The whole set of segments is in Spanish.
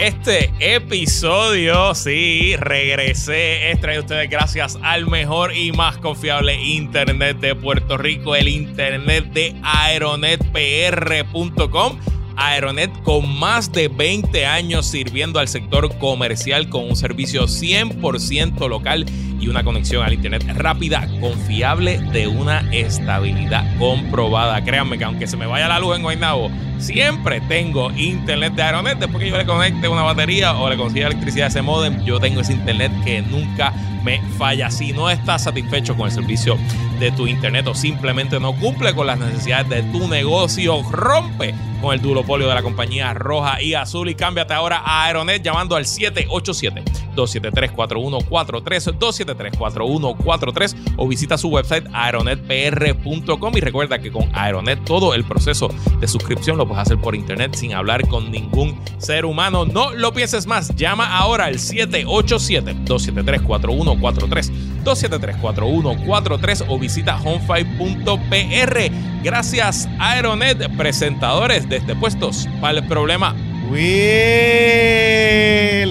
Este episodio, sí, regresé, es traído a ustedes gracias al mejor y más confiable internet de Puerto Rico, el internet de aeronetpr.com. Aeronet con más de 20 años sirviendo al sector comercial con un servicio 100% local y una conexión al internet rápida, confiable, de una estabilidad comprobada. Créanme que aunque se me vaya la luz en Guaynabo, siempre tengo internet de Aeronet. Después que yo le conecte una batería o le consiga electricidad a ese modem, yo tengo ese internet que nunca me falla. Si no estás satisfecho con el servicio de tu internet o simplemente no cumple con las necesidades de tu negocio, rompe con el duopolio de la compañía roja y azul. Y cámbiate ahora a Aeronet llamando al 787-273-4143, 273-4143 o visita su website aeronetpr.com y recuerda que con Aeronet todo el proceso de suscripción lo puedes hacer por internet sin hablar con ningún ser humano. No lo pienses más, llama ahora al 787-273-4143, 273-4143 o visita homefive.pr. Gracias Aeronet, presentadores desde puestos para el problema. Will,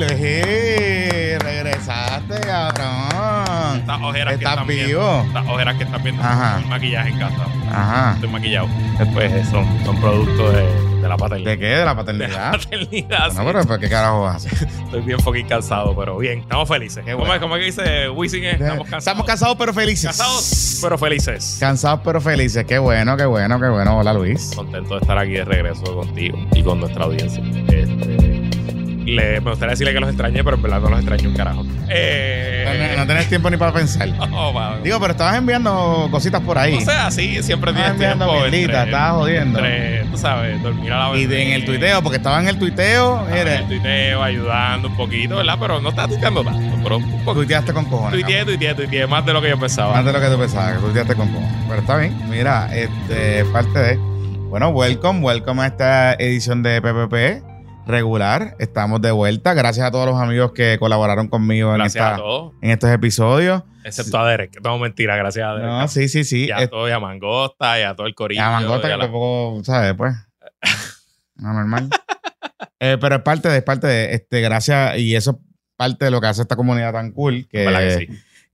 eh, regresaste, cabrón. Estas ojeras que ¿Estás están vivo? viendo. Estas ojeras que están viendo. Ajá. maquillaje en casa. Ajá. Estoy maquillado. Después eh, son, son productos de, de la paternidad. ¿De qué? ¿De la De la paternidad? paternidad. No, sí. pero ¿por qué carajo hacer? Estoy bien fucking cansado, pero bien. Estamos felices. Qué ¿Cómo, bueno. es, ¿Cómo es que dice Wisin? Estamos cansados. Estamos cansados pero felices. Cansados, pero felices. Cansados pero felices. Qué bueno, qué bueno, qué bueno. Hola Luis. Contento de estar aquí de regreso contigo y con nuestra audiencia. Este, le, me gustaría decirle que los extrañé, pero en verdad no los extrañé un carajo. Eh, No, no tenés tiempo ni para pensar. oh. Digo, pero estabas enviando cositas por ahí. No sé, así siempre Estabas tienes enviando tiempo. mierdita, estabas jodiendo. entre, tú sabes, dormir a la Y de- en el tuiteo, porque estaba en el tuiteo, Estaba en mire, el tuiteo, ayudando un poquito, ¿verdad? Pero no estaba tuiteando tanto, pero un poco. tuiteaste con cojones. Tuiteé, tuiteé, tuiteé, más de lo que yo pensaba. Más de lo que tú pensabas, que tuiteaste con cojones. Pero está bien, mira, este, parte de. Bueno, welcome, welcome a esta edición de PPP regular. Estamos de vuelta. Gracias a todos los amigos que colaboraron conmigo en, esta, en estos episodios. excepto a Derek, que tengo mentira, gracias a Derek. No, sí, sí, sí. y a Es- todo, y a Mangosta, y a todo el corillo. Y a Mangota, y a que la- tampoco, ¿sabes? Pues. No, normal. Eh, pero es parte de, es parte de, este, gracias, y eso es parte de lo que hace esta comunidad tan cool, que, ¿Verdad que sí?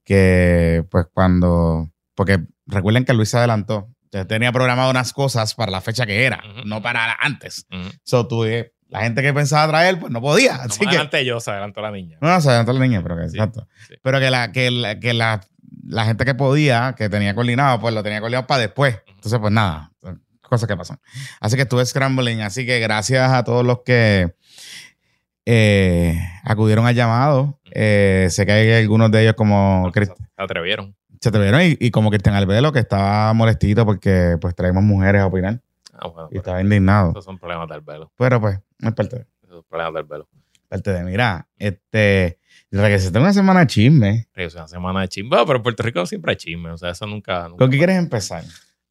que, pues cuando, porque recuerden que Luis se adelantó, ya tenía programado unas cosas para la fecha que era, Ujú. no para antes. Ujú. So, tú, eh, la gente que pensaba traer, pues no podía. Así que, adelante yo, se adelantó la niña. no, se adelantó la niña, pero que, Sí, exacto. sí. Pero que la, que, la, que la, la gente que podía, que tenía coordinado, pues lo tenía coordinado para después. Entonces, pues nada, cosas que pasan. Así que estuve scrambling. Así que gracias a todos los que eh, acudieron al llamado. Eh, sé que hay algunos de ellos como Se atrevieron. se atrevieron y, y como Cristian Albelo, que estaba molestito porque pues traemos mujeres a opinar Ah, bueno, y pero estaba indignado. esos son problemas del velo. Pero pues, es parte de, Esos son problemas del velo. parte de mira, este, regresaste una semana de chisme. Es una semana de chisme, pero en Puerto Rico siempre hay chisme, o sea, eso nunca. nunca ¿Con qué quieres empezar?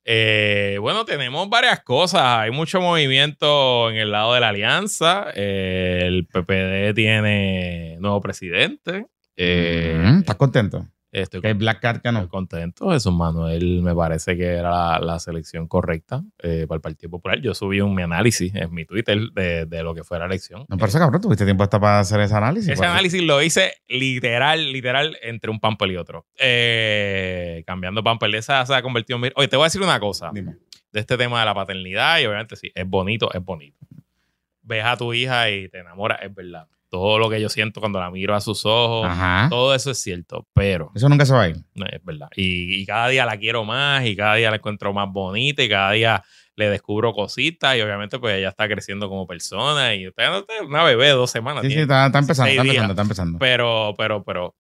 Eh, bueno, tenemos varias cosas. Hay mucho movimiento en el lado de la alianza. Eh, el PPD tiene nuevo presidente. Eh, Mm, ¿Estás contento? Estoy, Que Black Card que estoy no. contento. Eso, Manuel, me parece que era la, la selección correcta eh, para el Partido Popular. Yo subí un mi análisis en mi Twitter de, de lo que fue la elección. Me parece cabrón, tuviste tiempo hasta para hacer ese análisis. Ese análisis lo hice literal, literal, entre un pamper y otro. Eh, cambiando pamper. Esa se ha convertido en... Oye, te voy a decir una cosa Dime. de este tema de la paternidad y obviamente sí, es bonito, es bonito. Ves a tu hija y te enamoras, es verdad. Todo lo que yo siento cuando la miro a sus ojos, Ajá. todo eso es cierto, pero Eso nunca se va a ir. no, es verdad. Y, y cada día la quiero más y cada día la encuentro más bonita y cada día le descubro cositas y obviamente pues ella está creciendo como persona y usted no es una bebé dos semanas. Sí, sí, está, está empezando, está empezando, está empezando. Pero, pero, pero,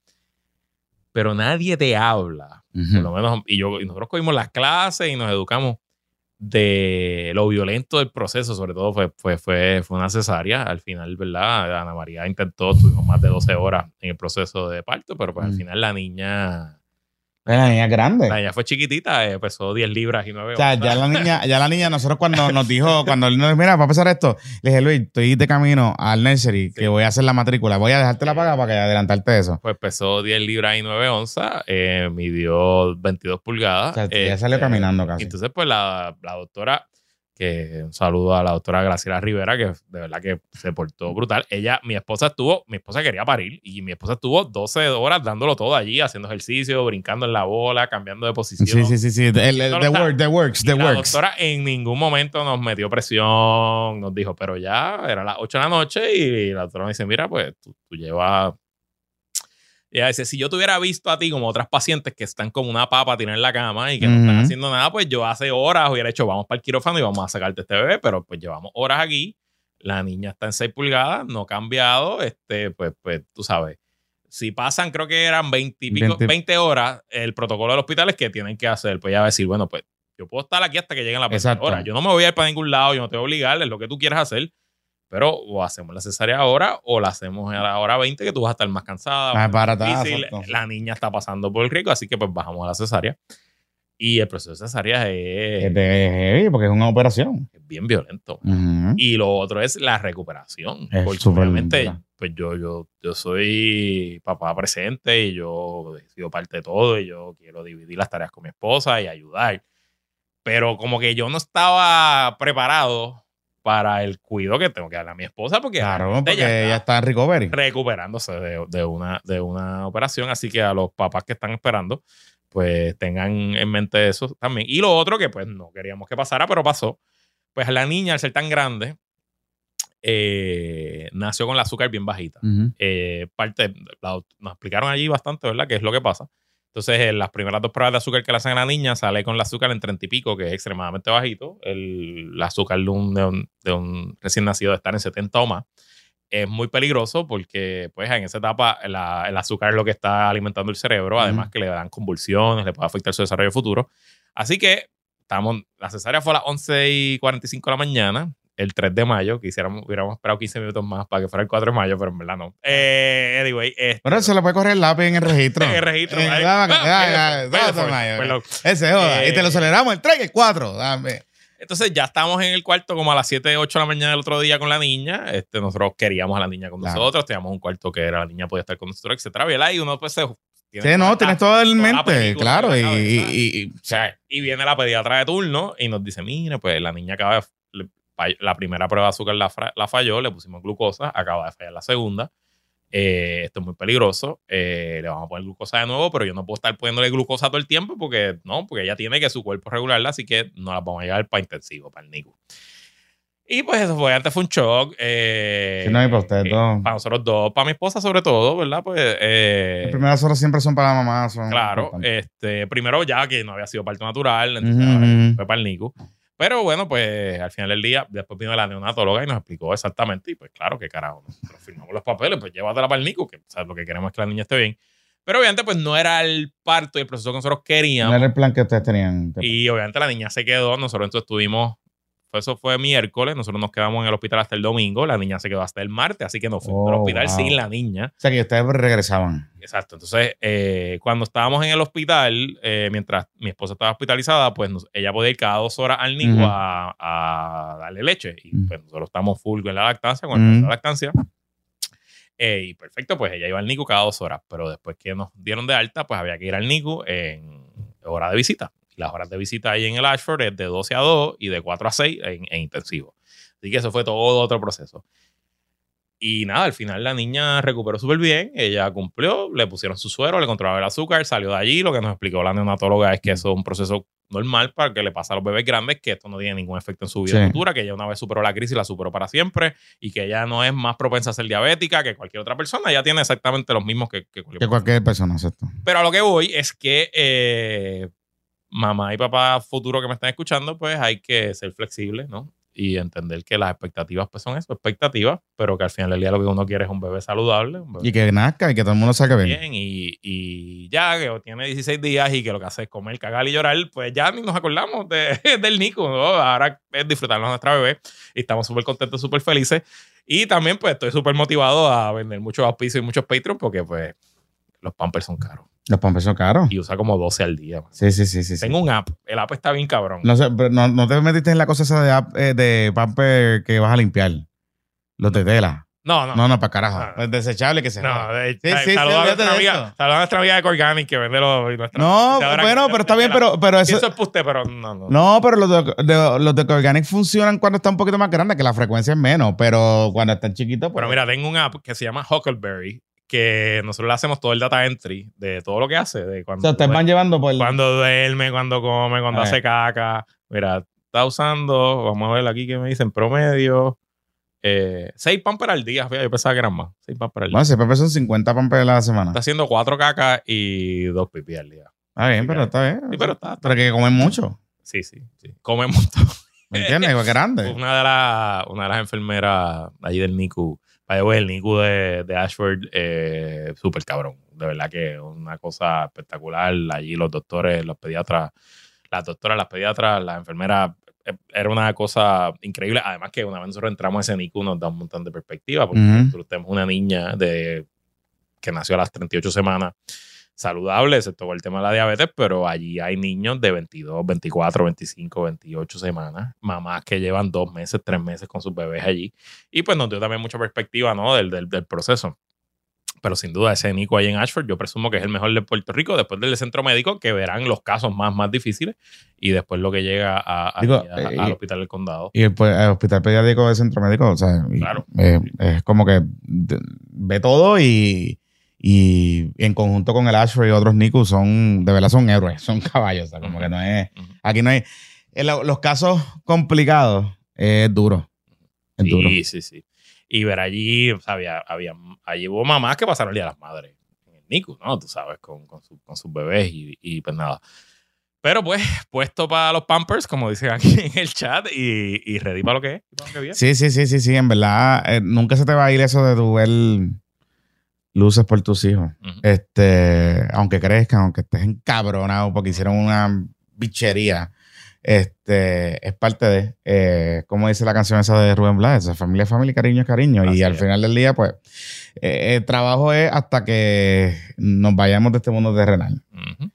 pero nadie te habla por lo menos, y, yo, y nosotros cogimos las clases y nos educamos de lo violento del proceso, sobre todo fue, fue, fue, fue una cesárea. Al final, ¿verdad? Ana María intentó, tuvimos más de 12 horas en el proceso de parto, pero pues al Mm. final la niña, La niña es grande. la niña fue chiquitita, eh, pesó 10 libras y 9 O sea, ya la niña, ya la niña, nosotros cuando nos dijo, cuando él nos dijo, mira, para empezar esto, le dije, Luis, estoy de camino al nursery, que voy a hacer la matrícula. Voy a dejarte la paga para que adelantarte eso. Pues pesó 10 libras y 9 onzas, eh, midió 22 pulgadas. O sea, ya Este, salió caminando casi. Entonces, pues la, la doctora que un saludo a la doctora Graciela Rivera, que de verdad que se portó brutal. Ella, mi esposa estuvo, mi esposa quería parir y mi esposa estuvo 12 horas dándolo todo allí, haciendo ejercicio, brincando en la bola, cambiando de posición. Sí, sí, sí, sí. El, el- the, work, the works, the la works. doctora en ningún momento nos metió presión, nos dijo, pero ya era las 8 de la noche y la doctora me dice, mira, pues tú, tú llevas... Ella dice, si yo te hubiera visto a ti como otras pacientes que están como una papa tirada en la cama y que no están haciendo nada, pues yo hace horas hubiera hecho, vamos para el quirófano y vamos a sacarte este bebé, pero pues llevamos horas aquí, la niña está en 6 pulgadas, no ha cambiado, este, pues, pues tú sabes. Si pasan, creo que eran 20, y pico- 20. 20 horas, el protocolo del hospital es que tienen que hacer. Pues ya va a decir, bueno, pues yo puedo estar aquí hasta que lleguen las 20 Exacto. horas. Yo no me voy a ir para ningún lado, yo no te voy a obligar, es lo que tú quieras hacer. Pero o hacemos la cesárea ahora o la hacemos a la hora 20 que tú vas a estar más cansada. Más barata, difícil. La niña está pasando por el riesgo, así que pues bajamos a la cesárea. Y el proceso de cesárea es, Es heavy porque es una operación. es bien violento. Ujú. Y lo otro es la recuperación. Es porque obviamente, pues yo, yo, yo soy papá presente y yo he sido parte de todo y yo quiero dividir las tareas con mi esposa y ayudar. Pero como que yo no estaba preparado para el cuidado que tengo que darle a mi esposa porque, Claro, porque ella ella está en recovery. recuperándose de, de una, de una operación. Así que a los papás que están esperando, pues tengan en mente eso también. Y lo otro que pues no queríamos que pasara, pero pasó. Pues la niña, al ser tan grande, eh, nació con el azúcar bien bajita. Eh, parte, la- nos explicaron allí bastante, ¿verdad? ¿Qué es lo que pasa? Entonces, en las primeras dos pruebas de azúcar que le hacen a la niña, sale con el azúcar en 30 y pico, que es extremadamente bajito. El, el azúcar de un, de, un, de un recién nacido estar en 70 o más. Es muy peligroso porque, pues, en esa etapa la- el azúcar es lo que está alimentando el cerebro, además Ujú. que le dan convulsiones, le puede afectar su desarrollo futuro. Así que, estamos, la cesárea fue a las 11 y 45 de la mañana, el 3 de mayo, que hubiéramos esperado 15 minutos más para que fuera el 4 de mayo, pero en verdad no. Eh, anyway, este, Pero se le puede correr el lápiz en el registro. en el registro. Ese joda. Y te lo aceleramos el 3 y el 4. Dame. Entonces ya estábamos en el cuarto como a las 7, 8 de la mañana del otro día con la niña. Este, nosotros queríamos a la niña con Claro. nosotros, teníamos un cuarto que era la niña podía estar con nosotros, etcétera. ¿verdad? Y uno pues se... tiene Sí, no, toda- tienes todo en la mente, película claro. Y, la y- y- y- O sea, y viene la pediatra de turno y nos dice, mire, pues la niña acaba de... La primera prueba de azúcar la, la falló, le pusimos glucosa, acaba de fallar la segunda. Eh, esto es muy peligroso. eh, le vamos a poner glucosa de nuevo, pero yo no puedo estar poniéndole glucosa todo el tiempo porque no, porque ella tiene que su cuerpo regularla, así que no la vamos a llevar para intensivo, para el NICU. Y pues eso fue, antes fue un shock. eh, Sí, no, y para ustedes eh, dos. Para nosotros dos, para mi esposa sobre todo, ¿verdad? Pues eh, Las primeras horas siempre son para la mamá. Son Claro, importantes. este, primero ya que no había sido parto natural, entonces fue para el NICU. Pero bueno, pues al final del día, después vino la neonatóloga y nos explicó exactamente, y pues claro, que carajo, nosotros firmamos los papeles, pues llévatela para el NICU, que sea, lo que queremos es que la niña esté bien. Pero obviamente, pues no era el parto y el proceso que nosotros No queríamos. era el plan que ustedes tenían. Y obviamente la niña se quedó, nosotros entonces estuvimos, pues, eso fue miércoles, nosotros nos quedamos en el hospital hasta el domingo, la niña se quedó hasta el martes, así que nos fuimos al Oh, hospital wow. sin la niña. O sea, que ustedes regresaban. Exacto. Entonces, eh, cuando estábamos en el hospital, eh, mientras mi esposa estaba hospitalizada, pues nos- ella podía ir cada dos horas al Ujú. a, a darle leche. Y pues nosotros estamos full con la lactancia, con Ujú. proceso de lactancia. Eh, y perfecto, pues ella iba al NICU cada dos horas. Pero después que nos dieron de alta, pues había que ir al NICU en hora de visita. Las horas de visita ahí en el Ashford es de 12 a 2 y de 4 a 6 en, en intensivo. Así que eso fue todo otro proceso. Y nada, al final la niña recuperó súper bien, ella cumplió, le pusieron su suero, le controlaron el azúcar, salió de allí. Lo que nos explicó la neonatóloga es que eso es un proceso normal para que le pasa a los bebés grandes, que esto no tiene ningún efecto en su vida Sí. futura, que ella una vez superó la crisis, la superó para siempre y que ella no es más propensa a ser diabética que cualquier otra persona, ella tiene exactamente los mismos que, que cualquier Que cualquier persona, ¿cierto? pero a lo que voy es que eh, mamá y papá futuro que me están escuchando, pues hay que ser flexibles, ¿no? Y entender que las expectativas pues son eso, expectativas, pero que al final del día lo que uno quiere es un bebé saludable, un bebé Y que nazca y que todo el mundo salga bien. bien y, y ya que tiene 16 días y que lo que hace es comer, cagar y llorar, pues ya ni nos acordamos de, del Nico, ¿no? Ahora es disfrutarnos de nuestra bebé y estamos súper contentos, súper felices. Y también pues estoy súper motivado a vender muchos auspicios y muchos Patreon porque pues los Pampers son caros Los pampers son caros. y usa como 12 al día. Sí, sí, sí, sí. sí. Tengo un app. El app está bien cabrón. No sé, pero no, no te metiste en la cosa esa de, app, eh, de pamper que vas a limpiar. Los de tela. No, no. No, no, para carajo. No. Es desechable que se No, de, Sí, sí, a nuestra amiga, eso. saludos a nuestra amiga de Corganic que vende los. nuestra- No, bueno, pero está bien, pero, pero, eso. eso es puste, pero no, no. No, pero los de, de- los de Organic funcionan cuando está un poquito más grande, que la frecuencia es menos, pero cuando están chiquitos, pues. Pero mira, tengo un app que se llama Huckleberry que nosotros le hacemos todo el data entry de todo lo que hace. De o cuando, sea, ustedes van llevando por. cuando duerme, cuando come, cuando A hace ver. caca. Mira, está usando, vamos a ver aquí que me dicen promedio. Eh, seis pampers al día. Fíjate, yo pensaba que eran más. Seis pampers al día. Bueno, siempre son 50 pampers a la semana. Está haciendo cuatro cacas y dos pipí al día. Está bien, pero está bien. Sí, pero está- Pero que comen mucho. Sí, sí, sí. Come montón. ¿Me entiendes? Que grande. Una de, las una de las enfermeras allí del NICU, el NICU de, de Ashford, eh, súper cabrón. De verdad que una cosa espectacular. Allí los doctores, los pediatras, las doctoras, las pediatras, las enfermeras, eh, era una cosa increíble. Además que una vez nosotros entramos a ese NICU nos da un montón de perspectiva, porque Ujú. nosotros tenemos una niña de, que nació a las 38 semanas saludable, excepto por el tema de la diabetes, pero allí hay niños de 22, 24, 25, 28 semanas, mamás que llevan dos meses, tres meses con sus bebés allí. Y pues nos dio también mucha perspectiva, ¿no? Del, del, del proceso. Pero sin duda, ese Nico ahí en Ashford, yo presumo que es el mejor de Puerto Rico, después del centro médico, que verán los casos más, más difíciles, y después lo que llega a, a- Digo, a- eh, al y- hospital del condado. Y el, pues, el hospital pediátrico de centro médico, o sea, y- Claro. eh, es como que ve todo y, y en conjunto con el Ashford y otros NICU son, de verdad son héroes, son caballos, o sea, como que no es, aquí no hay, los casos complicados es duro, es duro. Sí, sí, sí. Y ver allí, o sea, había, había, allí hubo mamás que pasaron el Día de las Madres en el NICU, ¿no? Tú sabes, con, con, su- con sus bebés y, y pues nada. Pero pues, puesto para los Pampers, como dicen aquí en el chat, y, y ready para lo que es. y para lo que viene. Sí, sí, sí, sí, sí, en verdad, eh, nunca se te va a ir eso de tu luces por tus hijos. Este, aunque crezcan, aunque estés encabronado porque hicieron una bichería, este, es parte de, eh, como dice la canción esa de Rubén Blades, familia es familia, cariño es cariño. Así y al es. final del día, pues, eh, el trabajo es hasta que nos vayamos de este mundo terrenal. Ujú.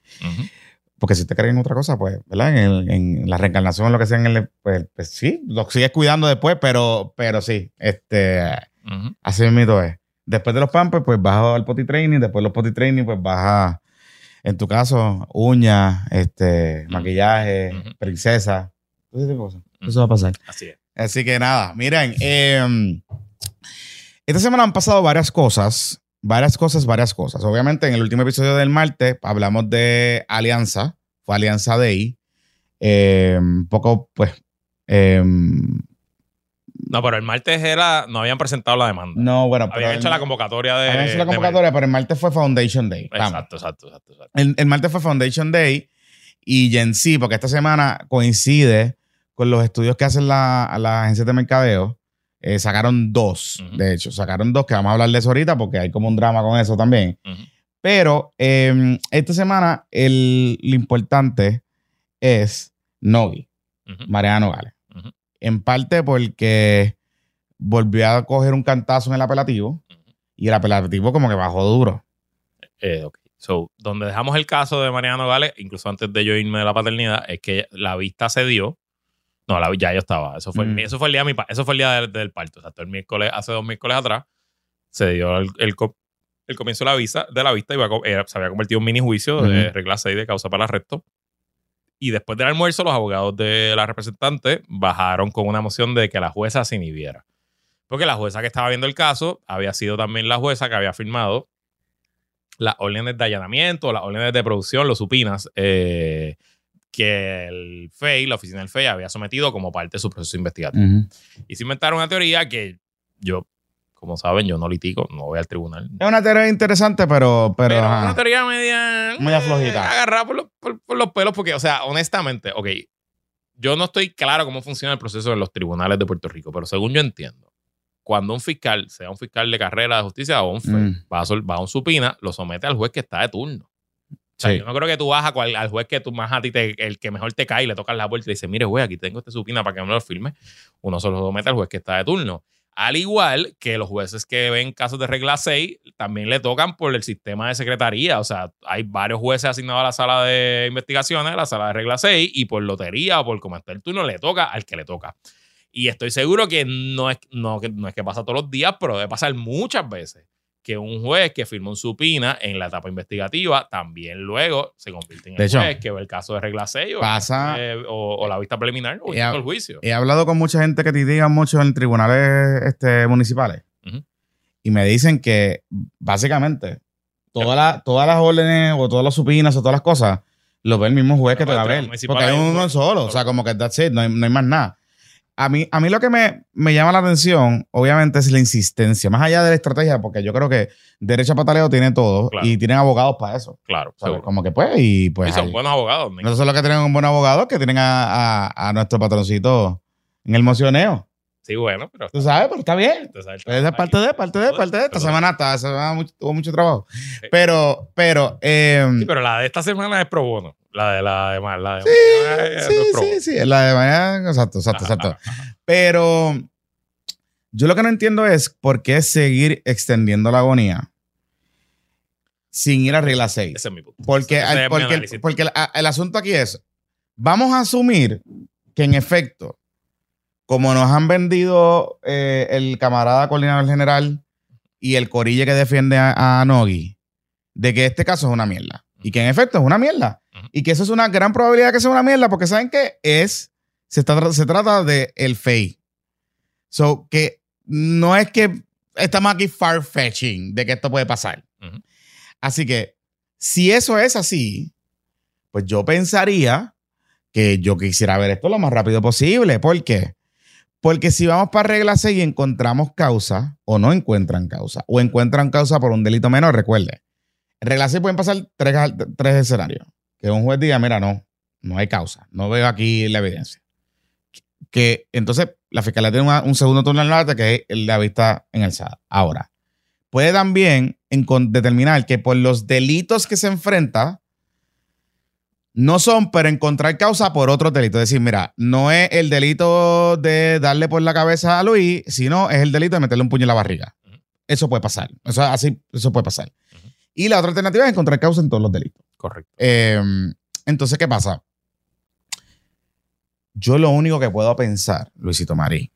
Porque si te creen en otra cosa, pues, ¿verdad? En, el- en la reencarnación, lo que sea, en el, pues, pues sí, lo sigues cuidando después, pero, pero sí, este. Así mismo es. Después de los pampers, pues vas al potty training. Después de los potty training, pues vas a, en tu caso, uñas, este, maquillaje, princesa. Todo ese tipo de cosas. Eso va a pasar. Así es. Así que nada, miren, eh, esta semana han pasado varias cosas, varias cosas, varias cosas. Obviamente, en el último episodio del martes hablamos de Alianza, fue Alianza Day. Eh, un poco, pues, eh, No, pero el martes era, no habían presentado la demanda. no, bueno, pero habían el- hecho la convocatoria de. habían hecho la convocatoria, pero el martes fue Foundation Day. Exacto, exacto, exacto. exacto. El, el martes fue Foundation Day y Gen Z, porque esta semana coincide con los estudios que hacen la, las agencias de mercadeo. eh, sacaron dos, de hecho, sacaron dos, que vamos a hablar de eso ahorita porque hay como un drama con eso también. Pero eh, esta semana el, lo importante es. Mariana Nogales. Ujú. En parte porque volvió a coger un cantazo en el apelativo y el apelativo como que bajó duro. Eh, ok. So, donde dejamos el caso de Mariano Gales, incluso antes de yo irme de la paternidad, es que la vista se dio. No, la, ya yo estaba. Eso fue, el, Mm. mi- eso fue el día de mi eso fue el día del, del parto. Exacto. El miércoles, hace dos miércoles atrás, se dio el, el, co- el comienzo de la vista, de la vista y iba a era- se había convertido en un mini juicio de regla 6 de causa para arresto. Y después del almuerzo, los abogados de la representante bajaron con una moción de que la jueza se inhibiera. Porque la jueza que estaba viendo el caso había sido también la jueza que había firmado las órdenes de allanamiento, las órdenes de producción, los supinas, eh, que el FEI, la oficina del FEI, había sometido como parte de su proceso investigativo. Y se inventaron una teoría que yo, como saben, yo no litigo, no voy al tribunal. Es una teoría interesante, pero... Pero, una teoría media... Media flojita. Agarrada por, los- por- por los pelos, porque, o sea, honestamente, ok, yo no estoy claro cómo funciona el proceso en los tribunales de Puerto Rico, pero según yo entiendo, cuando un fiscal, sea un fiscal de carrera de justicia o un FEI, Mm. va, a, va a un supina, lo somete al juez que está de turno. O sea, Sí. yo no creo que tú vas a cual- al juez que tú más a ti, te- el que mejor te cae y le tocas la puerta y le dice, mire, güey, aquí tengo este supina para que me lo firme. Uno solo lo somete al juez que está de turno. Al igual que los jueces que ven casos de regla 6, también le tocan por el sistema de secretaría. O sea, hay varios jueces asignados a la sala de investigaciones, a la sala de regla 6, y por lotería o por como está el turno, le toca al que le toca. Y estoy seguro que no es, no, que no es que pasa todos los días, pero debe pasar muchas veces que un juez que firmó un supina en la etapa investigativa también luego se convierte en De el hecho, juez que ve el caso de regla 6 o, pasa- eh, o, o la vista preliminar o el juicio. He hablado con mucha gente que litigan mucho en tribunales este, municipales Ujú. y me dicen que básicamente todas las- todas las órdenes o todas las supinas o todas las cosas lo ve el mismo juez que te va a ver. Porque hay hay un uno solo. O sea, como que that's it, no hay, no hay más nada. A mí, a mí lo que me, me llama la atención, obviamente, es la insistencia. Más allá de la estrategia, porque yo creo que Derecho a Pataleo tiene todo Claro. y tienen abogados para eso. Claro. Como que pues, y pues. y son ahí. buenos abogados. Son los que tenemos un buen abogado que tienen a, a- a nuestro patroncito en el mocioneo. Sí, bueno, pero... Tú sabes, pero está bien. Esa es parte de, parte de, parte de. Esta semana, esta semana mucho- hubo mucho trabajo. Pero, pero, eh, Sí, pero la de esta semana es pro bono. La de la de la de sí, es- sí, sí, sí, la de mañana, exacto, exacto, Ajá, exacto. ajá. Pero yo lo que no entiendo es por qué seguir extendiendo la agonía sin ir a regla 6. Ese es mi punto. Porque, Ese al- es mi porque, el, porque el, asunto aquí es, vamos a asumir que en efecto, como nos han vendido eh, el camarada coordinador general y el corille que defiende a, a Nogi, de que este caso es una mierda. Y que en efecto es una mierda. Y que eso es una gran probabilidad que sea una mierda, porque ¿saben qué? Es, se, está- se trata de el FEI. So, que no es que estamos aquí far-fetching de que esto puede pasar. Ujú. Así que, si eso es así, pues yo pensaría que yo quisiera ver esto lo más rápido posible. ¿Por qué? Porque si vamos para regla 6 y encontramos causa o no encuentran causa, o encuentran causa por un delito menor, recuerde, en regla 6 pueden pasar tres, tres escenarios. Que un juez diga, mira, no, no hay causa, no veo aquí la evidencia. Que entonces la fiscalía tiene una- un segundo turno en el arte que es la vista en el SAD. Ahora, puede también determinar que por los delitos que se enfrenta, no son, pero encontrar causa por otro delito. Es decir, mira, no es el delito de darle por la cabeza a Luis, sino es el delito de meterle un puño en la barriga. Eso puede pasar. Eso, así, eso puede pasar. Y la otra alternativa es encontrar causa en todos los delitos. Correcto. Eh, entonces, ¿qué pasa? Yo lo único que puedo pensar, Luisito Marí,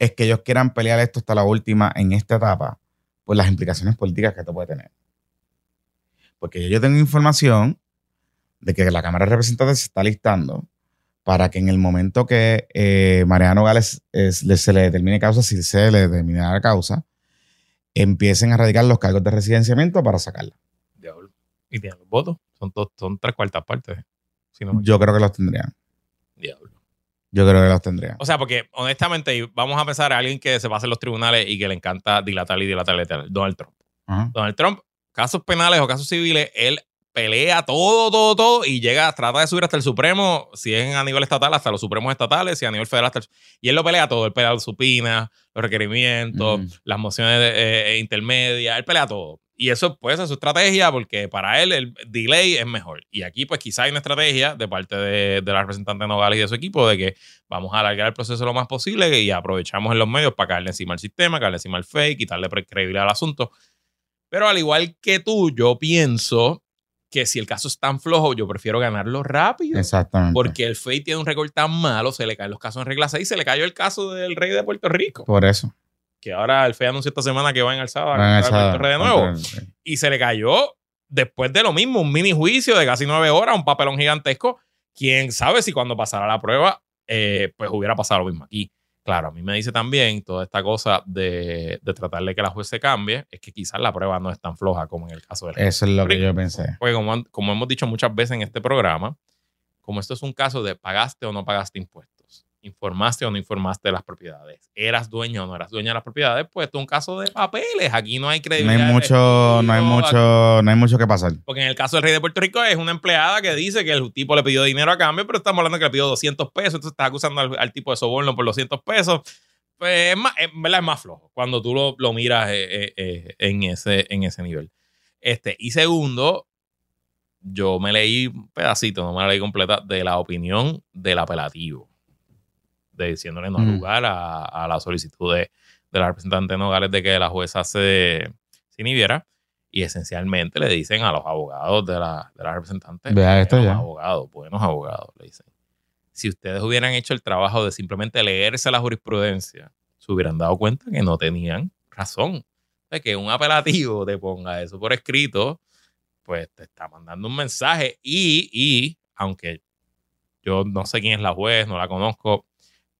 es que ellos quieran pelear esto hasta la última en esta etapa por las implicaciones políticas que esto puede tener. Porque yo tengo información de que la Cámara de Representantes se está listando para que en el momento que eh, Mariano Gales es- se le determine causa, si se le determina la causa, empiecen a radicar los cargos de residenciamiento para sacarla. Y tienen los votos. Son, dos- son tres cuartas partes. Si no Yo creo que los tendrían. Diablo. Yo creo que los tendrían. O sea, porque honestamente, vamos a pensar a alguien que se pasa en los tribunales y que le encanta dilatar y dilatar y dilatar. Donald Trump. Ajá. Donald Trump, casos penales o casos civiles, él pelea todo, todo, todo y llega, trata de subir hasta el Supremo, si es a nivel estatal, hasta los Supremos estatales, si a nivel federal, hasta el- y él lo pelea todo. Él pelea las supinas, los requerimientos, Mm. las mociones de- eh, intermedias, él pelea todo. Y eso puede ser su estrategia porque para él el delay es mejor. Y aquí pues quizá hay una estrategia de parte de, de la representante Nogales y de su equipo de que vamos a alargar el proceso lo más posible y aprovechamos en los medios para caerle encima al sistema, caerle encima al fake, quitarle credibilidad al asunto. Pero al igual que tú, yo pienso que si el caso es tan flojo, yo prefiero ganarlo rápido. Exactamente. Porque el FEI tiene un récord tan malo, se le caen los casos en regla 6, se le cayó el caso del rey de Puerto Rico, Por eso. Que ahora el FEI anunció esta semana que va en alzada Van a a echar- Puerto Rey de nuevo. Y se le cayó después de lo mismo, un mini juicio de casi nueve horas, un papelón gigantesco. Quién sabe si cuando pasara la prueba, eh, pues hubiera pasado lo mismo aquí. Claro, a mí me dice también toda esta cosa de, de tratar de que la juez se cambie, es que quizás la prueba no es tan floja como en el caso del Eso es lo que yo pensé. Porque como, como hemos dicho muchas veces en este programa, como esto es un caso de pagaste o no pagaste impuestos, informaste o no informaste de las propiedades, eras dueño o no eras dueño de las propiedades, pues esto es un caso de papeles. Aquí no hay No credibilidad. hay de mucho, no hay mucho, no hay mucho que pasar. porque en el caso del rey de Puerto Rico es una empleada que dice que el tipo le pidió dinero a cambio, pero estamos hablando que le pidió 200 pesos, entonces estás acusando al, al tipo de soborno por 200 pesos. Pues es más, verdad es más flojo cuando tú lo, lo miras eh, eh, eh, en, ese, en ese nivel. Este, y segundo, yo me leí un pedacito, no me la leí completa, de la opinión del apelativo, de diciéndole no Mm. lugar a, a la solicitud de, de la representante Nogales de que la jueza se, se inhibiera. Y esencialmente le dicen a los abogados de la, de la representante, Vea esto ya. abogados, buenos abogados, le dicen. si ustedes hubieran hecho el trabajo de simplemente leerse la jurisprudencia, se hubieran dado cuenta que no tenían razón. De que un apelativo te ponga eso por escrito, pues te está mandando un mensaje. Y, y aunque yo no sé quién es la juez, no la conozco,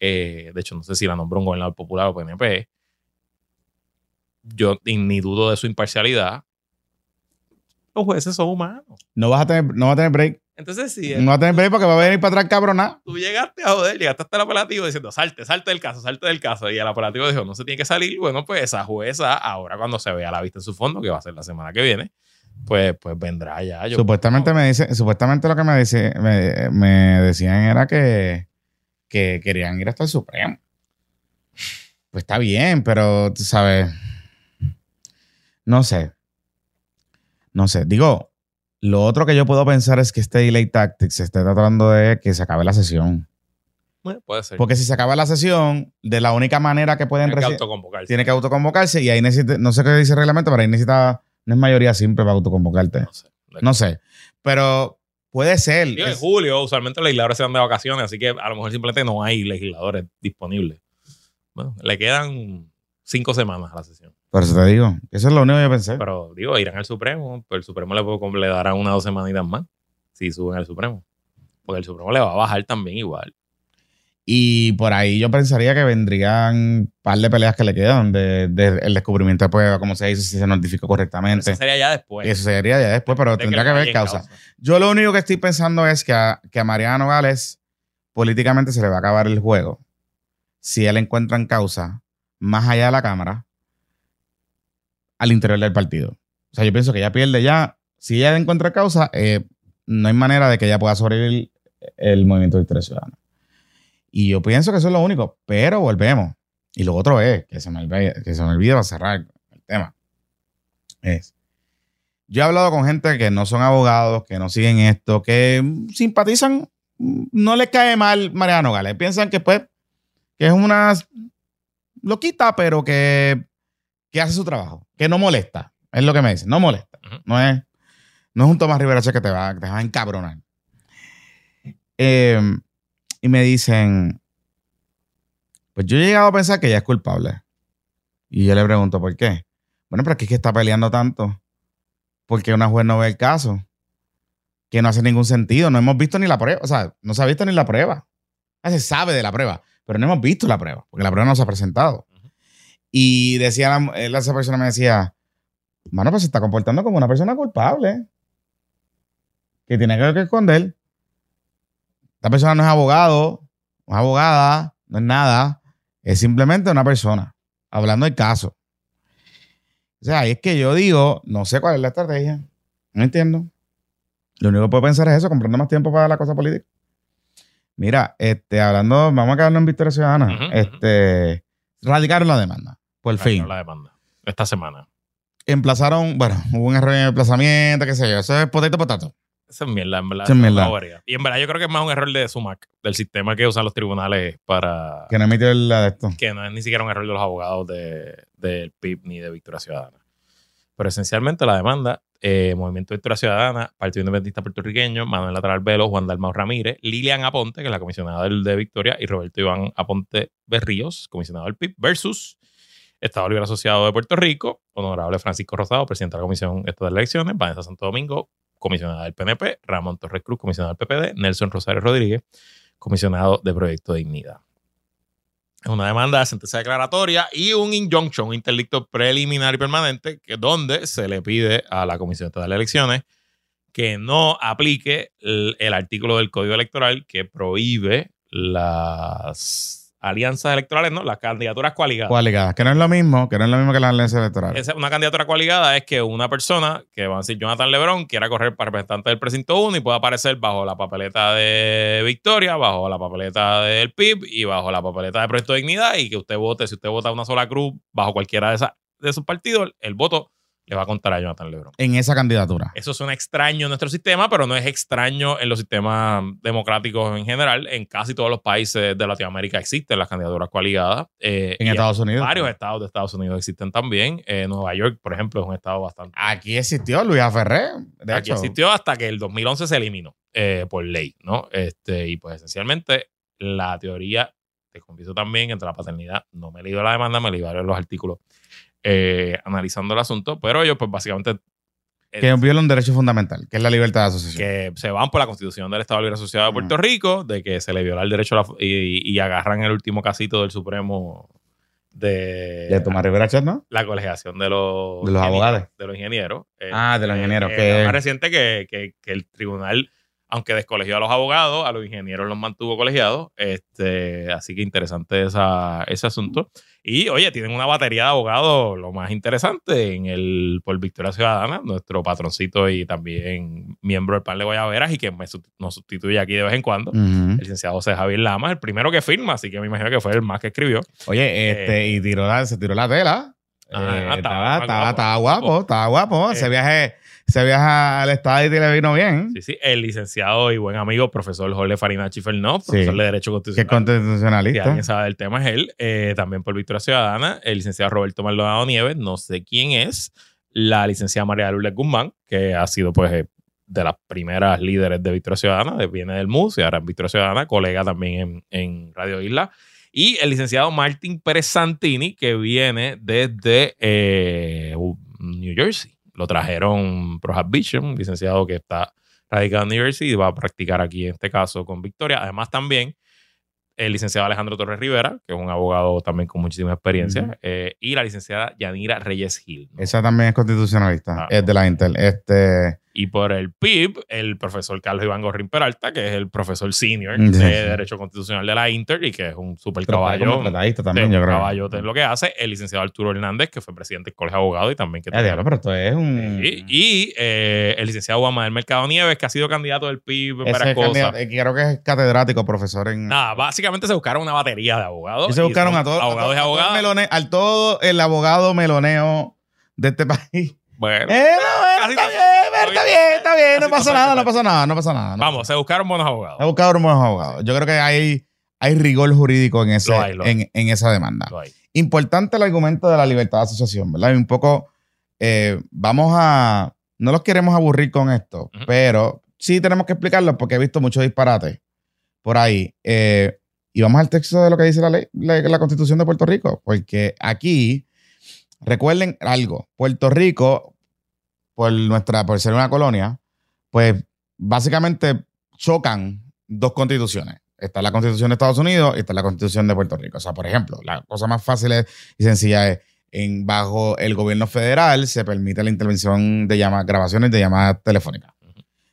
eh, de hecho no sé si la nombró un gobernador popular o PNP, yo ni dudo de su imparcialidad. Los jueces son humanos. No vas a tener, no vas a tener break. Entonces, si No vas a tener break porque va a venir para atrás cabrona. tú llegaste a joder, llegaste hasta el apelativo diciendo, salte, salte del caso, salte del caso, y el apelativo dijo, no se tiene que salir, bueno, pues esa jueza, ahora cuando se vea la vista en su fondo, que va a ser la semana que viene, pues, pues vendrá ya. Yo- Supuestamente me dice, supuestamente lo que me, dice, me, me decían era que, que querían ir hasta el Supremo. Pues está bien, pero tú sabes. No sé. No sé. Digo, lo otro que yo puedo pensar es que este delay tactics se esté tratando de que se acabe la sesión. Bueno, puede ser. Porque si se acaba la sesión, de la única manera que pueden Tiene que autoconvocarse. tiene que autoconvocarse y ahí necesita, no sé qué dice el reglamento, pero ahí necesita, no es mayoría simple para autoconvocarte. No sé. No sé. Pero puede ser. Digo, en julio, usualmente los legisladores se van de vacaciones, así que a lo mejor simplemente no hay legisladores disponibles. Bueno, le quedan cinco semanas a la sesión. Por eso te digo. Eso es lo único que yo pensé. Pero digo, irán al Supremo, pero el Supremo le, puedo- le darán una o dos semanitas más si suben al Supremo. Porque el Supremo le va a bajar también igual. Y por ahí yo pensaría que vendrían un par de peleas que le quedan de, de el descubrimiento de prueba, como se dice, si se notificó Pero correctamente. eso sería ya después. Eso sería ya después, pero De tendría que haber causa. Yo lo único que estoy pensando es que a, que a Mariano Gales políticamente se le va a acabar el juego si él encuentra en causa más allá de la Cámara al interior del partido. O sea, yo pienso que ella pierde ya. Si ella encuentra causa, eh, no hay manera de que ella pueda sobrevivir el movimiento de Victoria Ciudadana. Y yo pienso que eso es lo único, pero volvemos. Y lo otro es, que se me olvida, que se me olvida para cerrar el tema, es, yo he hablado con gente que no son abogados, que no siguen esto, que simpatizan, no les cae mal Mariano Gales. Piensan que pues, que es una loquita, pero que, que hace su trabajo, que no molesta. Es lo que me dicen, no molesta. No es, no es un Tomás Rivera que te va, que te va a encabronar. Eh, y me dicen, pues yo he llegado a pensar que ella es culpable. Y yo le pregunto, ¿por qué? Bueno, pero es que, es que está peleando tanto. Porque una juez no ve el caso. Que no hace ningún sentido. No hemos visto ni la prueba. O sea, no se ha visto ni la prueba. Ya se sabe de la prueba, pero no hemos visto la prueba, porque la prueba no se ha presentado. Y decía, la, esa persona me decía, mano, pues se está comportando como una persona culpable. Que tiene que, que esconder. Esta persona no es abogado, no es abogada, no es nada. Es simplemente una persona hablando del caso. O sea, ahí es que yo digo, no sé cuál es la estrategia. No entiendo. Lo único que puedo pensar es eso, comprando más tiempo para la cosa política. Mira, este, hablando, vamos a quedarnos en Victoria Ciudadana. Este, radicaron la demanda. Por Radicaron fin. La demanda. Esta semana. Emplazaron, bueno, hubo un error en el emplazamiento, qué sé yo. Eso es potato potato. Esa es mierda, en verdad. Esa es mierda. Y en verdad yo creo que es más un error de SUMAC, del sistema que usan los tribunales para... Que no emitió la de esto. que no es ni siquiera un error de los abogados de- del PIB ni de Victoria Ciudadana. Pero esencialmente la demanda, eh, Movimiento Victoria Ciudadana, Partido Independentista Puertorriqueño, Manuel Lateral Velo, Juan Dalmau Ramírez, Lilian Aponte, que es la comisionada del de Victoria, y Roberto Iván Aponte Berríos, comisionado del PIB, versus Estado Libre Asociado de Puerto Rico, Honorable Francisco Rosado, presidente de la Comisión Estatal de Elecciones, Vanessa Santo Domingo, comisionada del PNP, Ramón Torres Cruz, comisionado del PPD, Nelson Rosario Rodríguez, comisionado de Proyecto Dignidad. Es una demanda de sentencia declaratoria y un injunction, un interdicto preliminar y permanente, que donde se le pide a la Comisión Estatal de Elecciones que no aplique el artículo del Código Electoral que prohíbe las alianzas electorales, ¿no? Las candidaturas coaligadas. Coaligadas. Que no es lo mismo, que no es lo mismo que la alianza electoral. Esa- una candidatura coaligada es que una persona, que va a decir Jonathan Lebron, quiera correr para representante del precinto 1 y pueda aparecer bajo la papeleta de Victoria, bajo la papeleta del PIB y bajo la papeleta de Proyecto de Dignidad y que usted vote, si usted vota una sola cruz bajo cualquiera de, esas de esos partidos, el voto le va a contar a Jonathan Lebron. En esa candidatura. Eso suena extraño en nuestro sistema, pero no es extraño en los sistemas democráticos en general. En casi todos los países de Latinoamérica existen las candidaturas coaligadas. Eh, en Estados Unidos. Varios estados de Estados Unidos existen también. Eh, Nueva York, por ejemplo, es un estado bastante. Aquí existió Luis Ferré. De Aquí existió hasta que el 2011 se eliminó eh, por ley, ¿no? Este, y pues esencialmente la teoría, te confieso también, entre la paternidad, no me he leído la demanda, me he leído los artículos eh, analizando el asunto, pero ellos pues básicamente... Que viola un derecho fundamental, que es la libertad de asociación. Que se van por la constitución del Estado Libre Asociado de Puerto Rico, de que se le viola el derecho y, agarran el último casito del Supremo de... De Tomás Rivera Chat, ¿no? La colegiación de los... De los abogados. De los ingenieros. Eh, ah, de los ingenieros. Eh, que, más reciente que, que, que el tribunal aunque descolegió a los abogados, a los ingenieros los mantuvo colegiados. Este, así que interesante esa, ese asunto. Y oye, tienen una batería de abogados, lo más interesante, en el por Victoria Ciudadana, nuestro patroncito y también miembro del pan de Guayaberas y que nos sustituye aquí de vez en cuando, el licenciado José Javier Lama, el primero que firma, así que me imagino que fue el más que escribió. Oye, este, y tiró se tiró la tela. Ah, eh, estaba, guapo, estaba guapo. Ese eh, viaje se viaja al estadio y le vino bien. Sí, sí. El licenciado y buen amigo, profesor Jorge Farinachi Fernó, profesor de Derecho Constitucional. ¿Qué constitucionalista? Si alguien sabe del tema es él. Eh, también por Victoria Ciudadana. El licenciado Roberto Maldonado Nieves, no sé quién es. La licenciada María Lourdes Guzmán, que ha sido, pues, eh, de las primeras líderes de Victoria Ciudadana, viene del MUS y ahora en Victoria Ciudadana, colega también en, Radio Isla. Y el licenciado Martín Pérez Santini, que viene desde eh, New Jersey. Lo trajeron Prohibition, licenciado que está radicado en New Jersey y va a practicar aquí en este caso con Victoria. Además también el licenciado Alejandro Torres Rivera, que es un abogado también con muchísima experiencia, eh, y la licenciada Yanira Reyes Gil. Esa también es constitucionalista, ah, es de la Intel. Este, y por el PIB, el profesor Carlos Iván Gorrín Peralta, que es el profesor senior de Derecho Constitucional de la Inter y que es un súper caballo. también, yo creo. Caballo de lo que hace. El licenciado Arturo Hernández, que fue presidente del Colegio de Abogados y también que... Eh, pero esto es un... Y, eh, el licenciado Juan del Mercado Nieves, que ha sido candidato del PIB en varias cosas. Eh, creo que es catedrático, profesor en... Nada, básicamente se buscaron una batería de abogados. Y se buscaron a todos... Abogados y abogados. Al todo el abogado meloneo de este país. Bueno. está bien, está bien, está bien, no pasa nada, no pasa nada, no pasa nada. Vamos, se buscaron buenos abogados. Se buscaron buenos abogados. Yo creo que hay, hay rigor jurídico en, ese, En, esa demanda. Importante el argumento de la libertad de asociación, ¿verdad? Y un poco, eh, vamos a, no los queremos aburrir con esto, pero sí tenemos que explicarlo porque he visto muchos disparates por ahí. Eh, y vamos al texto de lo que dice la ley, la constitución de Puerto Rico, porque aquí, recuerden algo, Puerto Rico por, nuestra, por ser una colonia, pues básicamente chocan dos constituciones. Está la constitución de Estados Unidos y está la constitución de Puerto Rico. O sea, por ejemplo, la cosa más fácil y sencilla es, bajo el gobierno federal se permite la intervención de llamadas, grabaciones de llamadas telefónicas.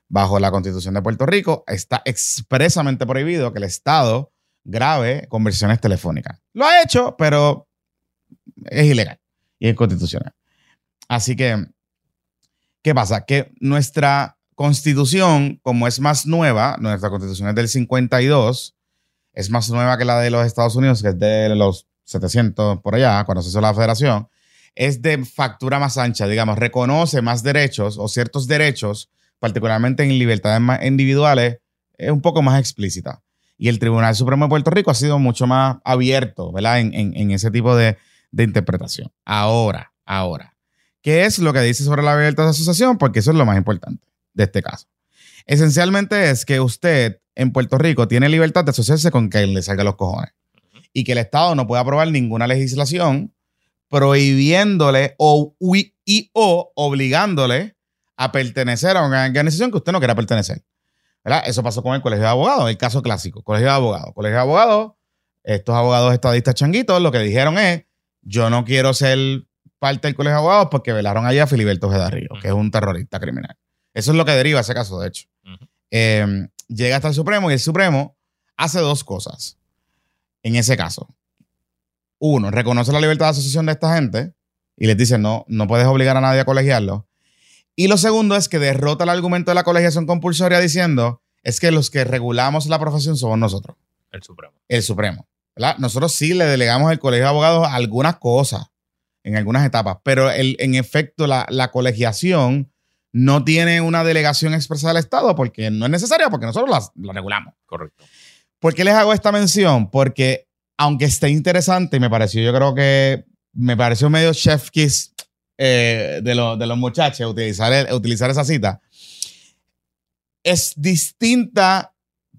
Bajo la constitución de Puerto Rico está expresamente prohibido que el Estado grabe conversaciones telefónicas. Lo ha hecho, pero es ilegal y es constitucional. Así que ¿Qué pasa? Que nuestra constitución, como es más nueva, nuestra constitución es del 52, es más nueva que la de los Estados Unidos, que es de los 700 por allá, cuando se hizo la federación, es de factura más ancha, digamos, reconoce más derechos o ciertos derechos, particularmente en libertades individuales, es un poco más explícita. Y el Tribunal Supremo de Puerto Rico ha sido mucho más abierto, ¿verdad? En, ese tipo de, de interpretación. Ahora, ahora, ¿Qué es lo que dice sobre la libertad de asociación? Porque eso es lo más importante de este caso. Esencialmente es que usted en Puerto Rico tiene libertad de asociarse con quien le salga los cojones. Y que el Estado no puede aprobar ninguna legislación prohibiéndole o, obligándole a pertenecer a una organización que usted no quiera pertenecer. Eso pasó con el Colegio de Abogados, el caso clásico. Colegio de Abogados. Colegio de Abogados, estos abogados estadistas changuitos lo que dijeron es, yo no quiero ser parte del colegio de abogados porque velaron allá a Filiberto Ojeda Río, que es un terrorista criminal. Eso es lo que deriva ese caso, de hecho. Em, llega hasta el Supremo y el Supremo hace dos cosas en ese caso. Uno, reconoce la libertad de asociación de esta gente y les dice, no, no puedes obligar a nadie a colegiarlo. Y lo segundo es que derrota el argumento de la colegiación compulsoria diciendo, es que los que regulamos la profesión somos nosotros. El Supremo. El Supremo. Nosotros sí le delegamos al colegio de abogados algunas cosas en algunas etapas, pero el, en efecto la, la colegiación no tiene una delegación expresa del Estado porque no es necesaria, porque nosotros la, la regulamos. Correcto. ¿Por qué les hago esta mención? Porque aunque esté interesante, me pareció, yo creo que me pareció medio chef kiss eh, de, lo- de los muchachos utilizar, el- utilizar esa cita, es distinta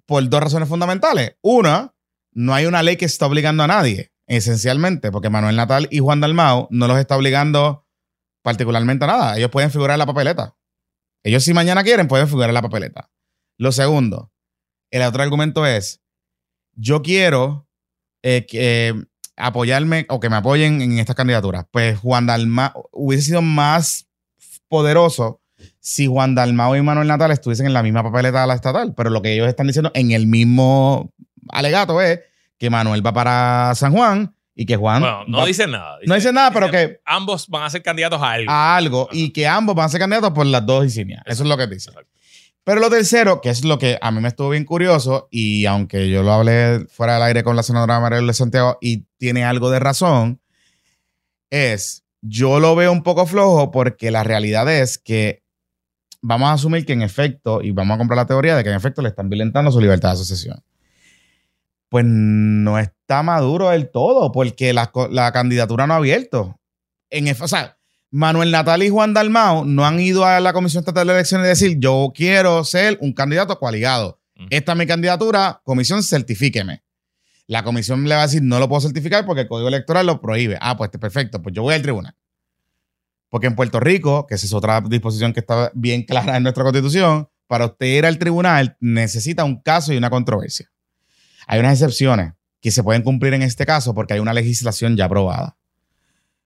por dos razones fundamentales. Una, no hay una ley que está obligando a nadie, esencialmente, porque Manuel Natal y Juan Dalmau no los está obligando particularmente a nada. Ellos pueden figurar en la papeleta. Ellos si mañana quieren pueden figurar en la papeleta. Lo segundo, el otro argumento es, yo quiero eh, que, eh, apoyarme o que me apoyen en estas candidaturas. Pues Juan Dalmau hubiese sido más poderoso si Juan Dalmau y Manuel Natal estuviesen en la misma papeleta de la estatal. Pero lo que ellos están diciendo en el mismo alegato es que Manuel va para San Juan y que Juan Bueno, no va dicen nada. no dicen nada, pero dicen, que Ambos van a ser candidatos a algo. a algo y que ambos van a ser candidatos por las dos insignias. Eso es lo que dice. Exacto. Pero lo tercero, que es lo que a mí me estuvo bien curioso, y aunque yo lo hablé fuera del aire con la senadora María de Santiago y tiene algo de razón, es, yo lo veo un poco flojo porque la realidad es que vamos a asumir que en efecto, y vamos a comprar la teoría de que en efecto le están violentando su libertad de asociación. Pues no está maduro del todo porque la, candidatura no ha abierto. En, o sea, Manuel Natal y Juan Dalmau no han ido a la Comisión Estatal de Elecciones y decir, yo quiero ser un candidato coaligado. Esta es mi candidatura, comisión, certifíqueme. La comisión le va a decir, no lo puedo certificar porque el Código Electoral lo prohíbe. Ah, pues perfecto, pues yo voy al tribunal. Porque en Puerto Rico, que esa es otra disposición que está bien clara en nuestra constitución, para usted ir al tribunal necesita un caso y una controversia. Hay unas excepciones que se pueden cumplir en este caso porque hay una legislación ya aprobada.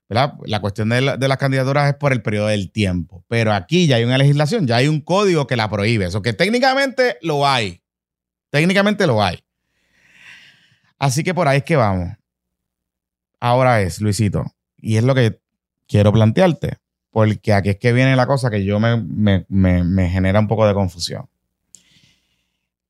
La cuestión de, la- las candidaturas es por el periodo del tiempo. Pero aquí ya hay una legislación, ya hay un código que la prohíbe. Eso que técnicamente lo hay. Técnicamente lo hay. Así que por ahí es que vamos. Ahora es, Luisito, y es lo que quiero plantearte, porque aquí es que viene la cosa que yo me, me- me- me genera un poco de confusión.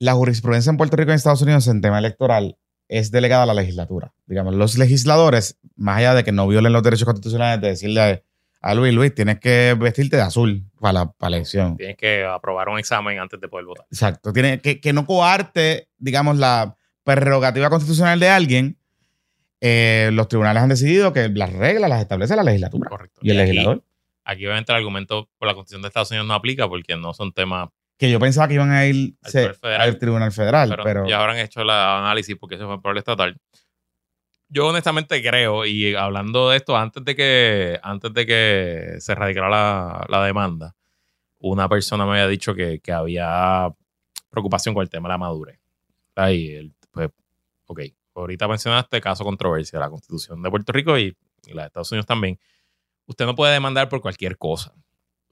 La jurisprudencia en Puerto Rico y en Estados Unidos en tema electoral es delegada a la legislatura. Digamos, los legisladores, más allá de que no violen los derechos constitucionales, de decirle a, Luis, Luis, tienes que vestirte de azul para la, para elección. Tienes que aprobar un examen antes de poder votar. Exacto. Que, que no coarte, digamos, la prerrogativa constitucional de alguien. Eh, los tribunales han decidido que las reglas las establece la legislatura. Correcto. Y el aquí- legislador. Aquí obviamente el argumento por la Constitución de Estados Unidos no aplica porque no son temas, Que yo pensaba que iban a ir Al se- Tribunal Federal. al Tribunal Federal, pero, pero, ya habrán hecho el análisis porque eso fue por el estatal. Yo honestamente creo, y hablando de esto, antes de que, antes de que se radicara la, la demanda, una persona me había dicho que, que había preocupación con el tema de la madurez. Ahí, pues, ok, ahorita mencionaste caso controversia, la constitución de Puerto Rico y, y la de Estados Unidos también. Usted no puede demandar por cualquier cosa.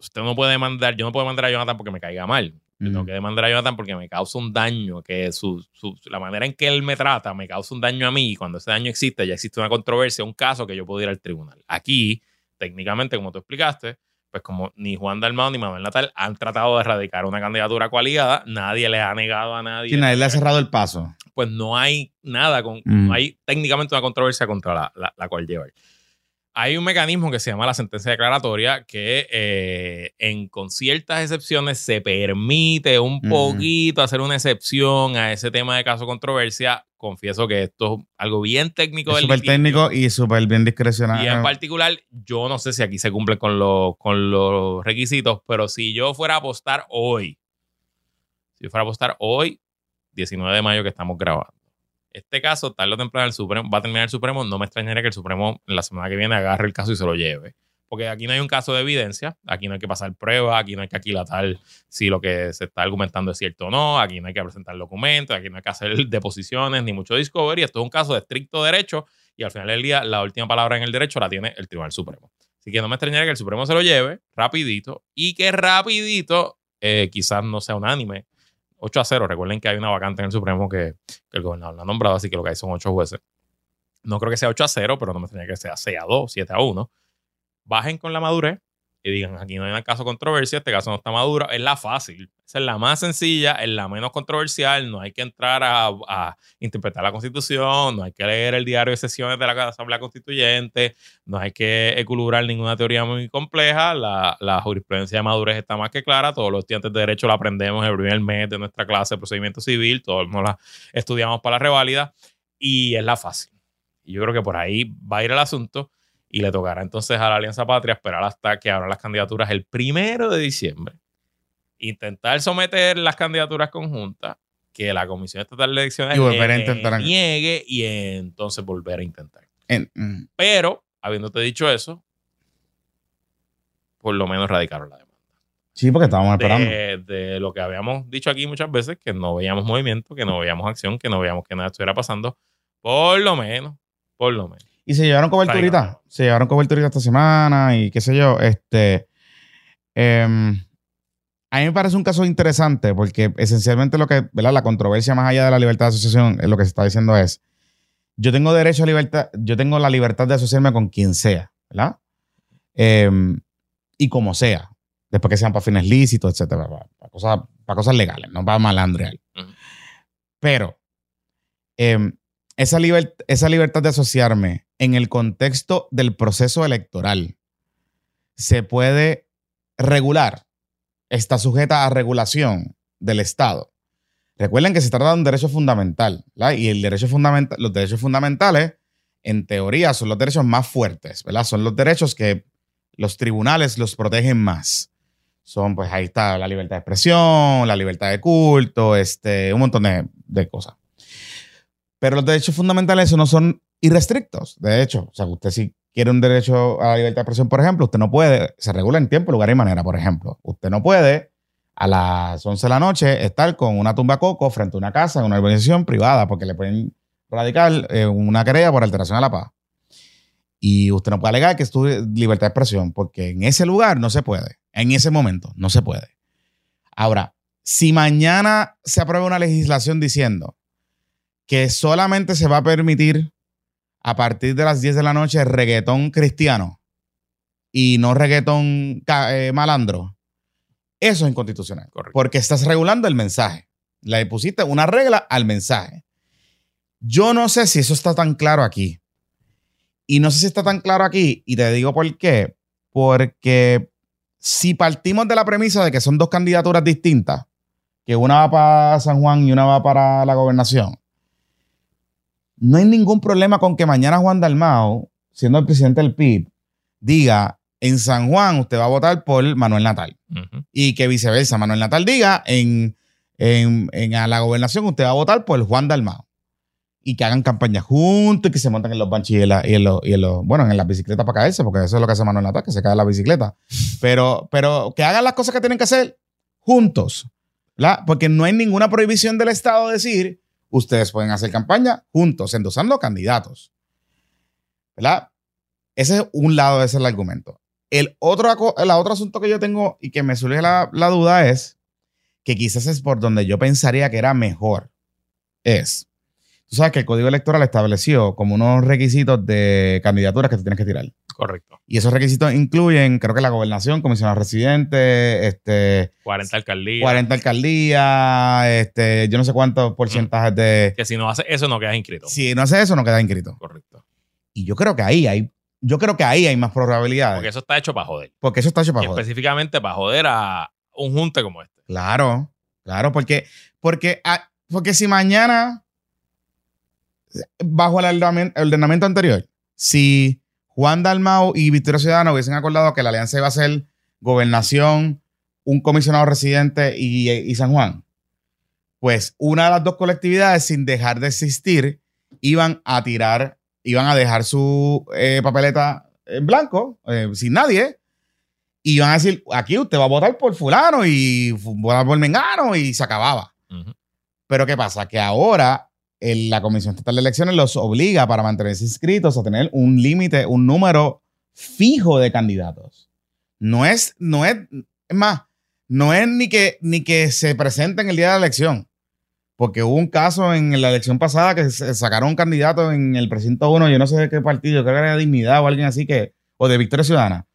Usted no puede demandar, yo no puedo demandar a Jonathan porque me caiga mal. Yo tengo Mm. que demandar a Jonathan porque me causa un daño, que su, su- la manera en que él me trata me causa un daño a mí y cuando ese daño existe ya existe una controversia, un caso que yo puedo ir al tribunal. Aquí, técnicamente, como tú explicaste, pues como ni Juan Dalmau ni Manuel Natal han tratado de erradicar una candidatura coaligada, nadie le ha negado a nadie. Sí, nadie le ha cerrado el paso. Pues no hay nada, con, Mm. no hay técnicamente una controversia contra la, la, la cual llevar. Hay un mecanismo que se llama la sentencia declaratoria que eh, en, con ciertas excepciones se permite un poquito hacer una excepción a ese tema de caso controversia. Confieso que esto es algo bien técnico Es del súper técnico y súper bien Y en discrecional. particular, yo no sé si aquí se cumplen con los, con los requisitos, pero si yo fuera a apostar hoy, si yo fuera a apostar hoy, 19 de mayo que estamos grabando, este caso, tarde o temprano, el Supremo, va a terminar el Supremo, no me extrañaría que el Supremo la semana que viene agarre el caso y se lo lleve. Porque aquí no hay un caso de evidencia, aquí no hay que pasar pruebas, aquí no hay que aquilatar si lo que se está argumentando es cierto o no, aquí no hay que presentar documentos, aquí no hay que hacer deposiciones ni mucho discovery. Esto es un caso de estricto derecho y al final del día la última palabra en el derecho la tiene el Tribunal Supremo. Así que no me extrañaría que el Supremo se lo lleve rapidito y que rapidito eh, quizás no sea unánime. 8 a 0. Recuerden que hay una vacante en el Supremo que, que el gobernador no ha nombrado, así que lo que hay son 8 jueces. No creo que sea 8 a 0, pero no me extrañaría que sea 6 a 2, 7 a 1. Bajen con la madurez y digan, aquí no hay un caso controversia, este caso no está maduro, es la fácil. Es la más sencilla, es la menos controversial, no hay que entrar a, interpretar la constitución, no hay que leer el diario de sesiones de la Asamblea Constituyente, no hay que equilibrar ninguna teoría muy compleja, la, jurisprudencia de madurez está más que clara, todos los estudiantes de derecho la aprendemos el primer mes de nuestra clase de procedimiento civil, todos nos la estudiamos para la reválida y es la fácil. Y yo creo que por ahí va a ir el asunto y le tocará entonces a la Alianza Patria esperar hasta que abran las candidaturas el primero de diciembre. Intentar someter las candidaturas conjuntas, que la Comisión Estatal de Elecciones y niegue y entonces volver a intentar. Mm. Pero, habiéndote dicho eso, por lo menos radicaron la demanda. Sí, porque estábamos esperando. De, lo que habíamos dicho aquí muchas veces, que no veíamos movimiento, que no veíamos acción, que no veíamos que nada estuviera pasando, por lo menos, por lo menos. Y se llevaron coberturita. Se llevaron coberturita esta semana y qué sé yo. Este. Em, a mí me parece un caso interesante porque esencialmente lo que, ¿verdad? La controversia más allá de la libertad de asociación, lo que se está diciendo es, yo tengo derecho a libertad, yo tengo la libertad de asociarme con quien sea, ¿verdad? Em, y como sea, después que sean para fines lícitos, etcétera, para, cosas, para cosas legales, no para malandrear. Pero em, esa, libertad de asociarme en el contexto del proceso electoral se puede regular, está sujeta a regulación del Estado. Recuerden que se trata de un derecho fundamental, y el derecho fundamental, los derechos fundamentales, en teoría, son los derechos más fuertes. Son los derechos que los tribunales los protegen más. Son, pues ahí está la libertad de expresión, la libertad de culto, este, un montón de, de cosas. Pero los derechos fundamentales no son irrestrictos. De hecho, o sea, usted si quiere un derecho a la libertad de expresión, por ejemplo, usted no puede, se regula en tiempo, lugar y manera, por ejemplo. Usted no puede a las 11 de la noche estar con una tumba coco frente a una casa en una organización privada porque le pueden radicar eh, una querella por alteración a la paz. Y usted no puede alegar que es tu libertad de expresión porque en ese lugar no se puede. En ese momento no se puede. Ahora, si mañana se aprueba una legislación diciendo que solamente se va a permitir a partir de las 10 de la noche reggaetón cristiano y no reggaetón eh, malandro, eso es inconstitucional. Porque estás regulando el mensaje. Le pusiste una regla al mensaje. Yo no sé si eso está tan claro aquí. Y no sé si está tan claro aquí. Y te digo por qué. Porque si partimos de la premisa de que son dos candidaturas distintas, que una va para San Juan y una va para la gobernación, no hay ningún problema con que mañana Juan Dalmao, siendo el presidente del PIB, diga en San Juan usted va a votar por Manuel Natal. Y que viceversa, Manuel Natal diga en, en, a la gobernación usted va a votar por Juan Dalmao. Y que hagan campaña juntos y que se monten en los banchis y en, los, y bueno, en las bicicletas para caerse, porque eso es lo que hace Manuel Natal, que se cae en la bicicleta. Pero, pero que hagan las cosas que tienen que hacer juntos. ¿verdad? Porque no hay ninguna prohibición del Estado de decir ustedes pueden hacer campaña juntos, endosando candidatos. ¿Verdad? Ese es un lado, ese es el argumento. El otro, el otro asunto que yo tengo y que me surge la, la duda es que quizás es por donde yo pensaría que era mejor. Es, tú sabes que el código electoral estableció como unos requisitos de candidaturas que tú tienes que tirar. Correcto. Y esos requisitos incluyen, creo que la gobernación, comisionado residente, este... 40 alcaldías. 40 alcaldías, este, yo no sé cuántos porcentajes de... Que si no hace eso, no quedas inscrito. Si no hace eso, no quedas inscrito. Correcto. Y yo creo que ahí hay... Yo creo que ahí hay más probabilidades. Porque eso está hecho para joder. Porque eso está hecho para joder. Específicamente para joder a un junte como este. Claro, claro, porque, porque, ah, porque si mañana, bajo el ordenamiento anterior, si Juan Dalmau y Victoria Ciudadana hubiesen acordado que la alianza iba a ser gobernación, un comisionado residente y, San Juan, pues una de las dos colectividades, sin dejar de existir, iban a tirar, iban a dejar su eh, papeleta en blanco, eh, sin nadie, y iban a decir, aquí usted va a votar por fulano y votar por mengano y se acababa. Pero ¿qué pasa? Que ahora la Comisión Estatal de Elecciones los obliga para mantenerse inscritos a tener un límite, un número fijo de candidatos. No es, no es, es más, no es ni que, ni que se presenten el día de la elección. Porque hubo un caso en la elección pasada que sacaron un candidato en el precinto 1, yo no sé de qué partido, creo que era de Dignidad o alguien así que, o de Victoria Ciudadana.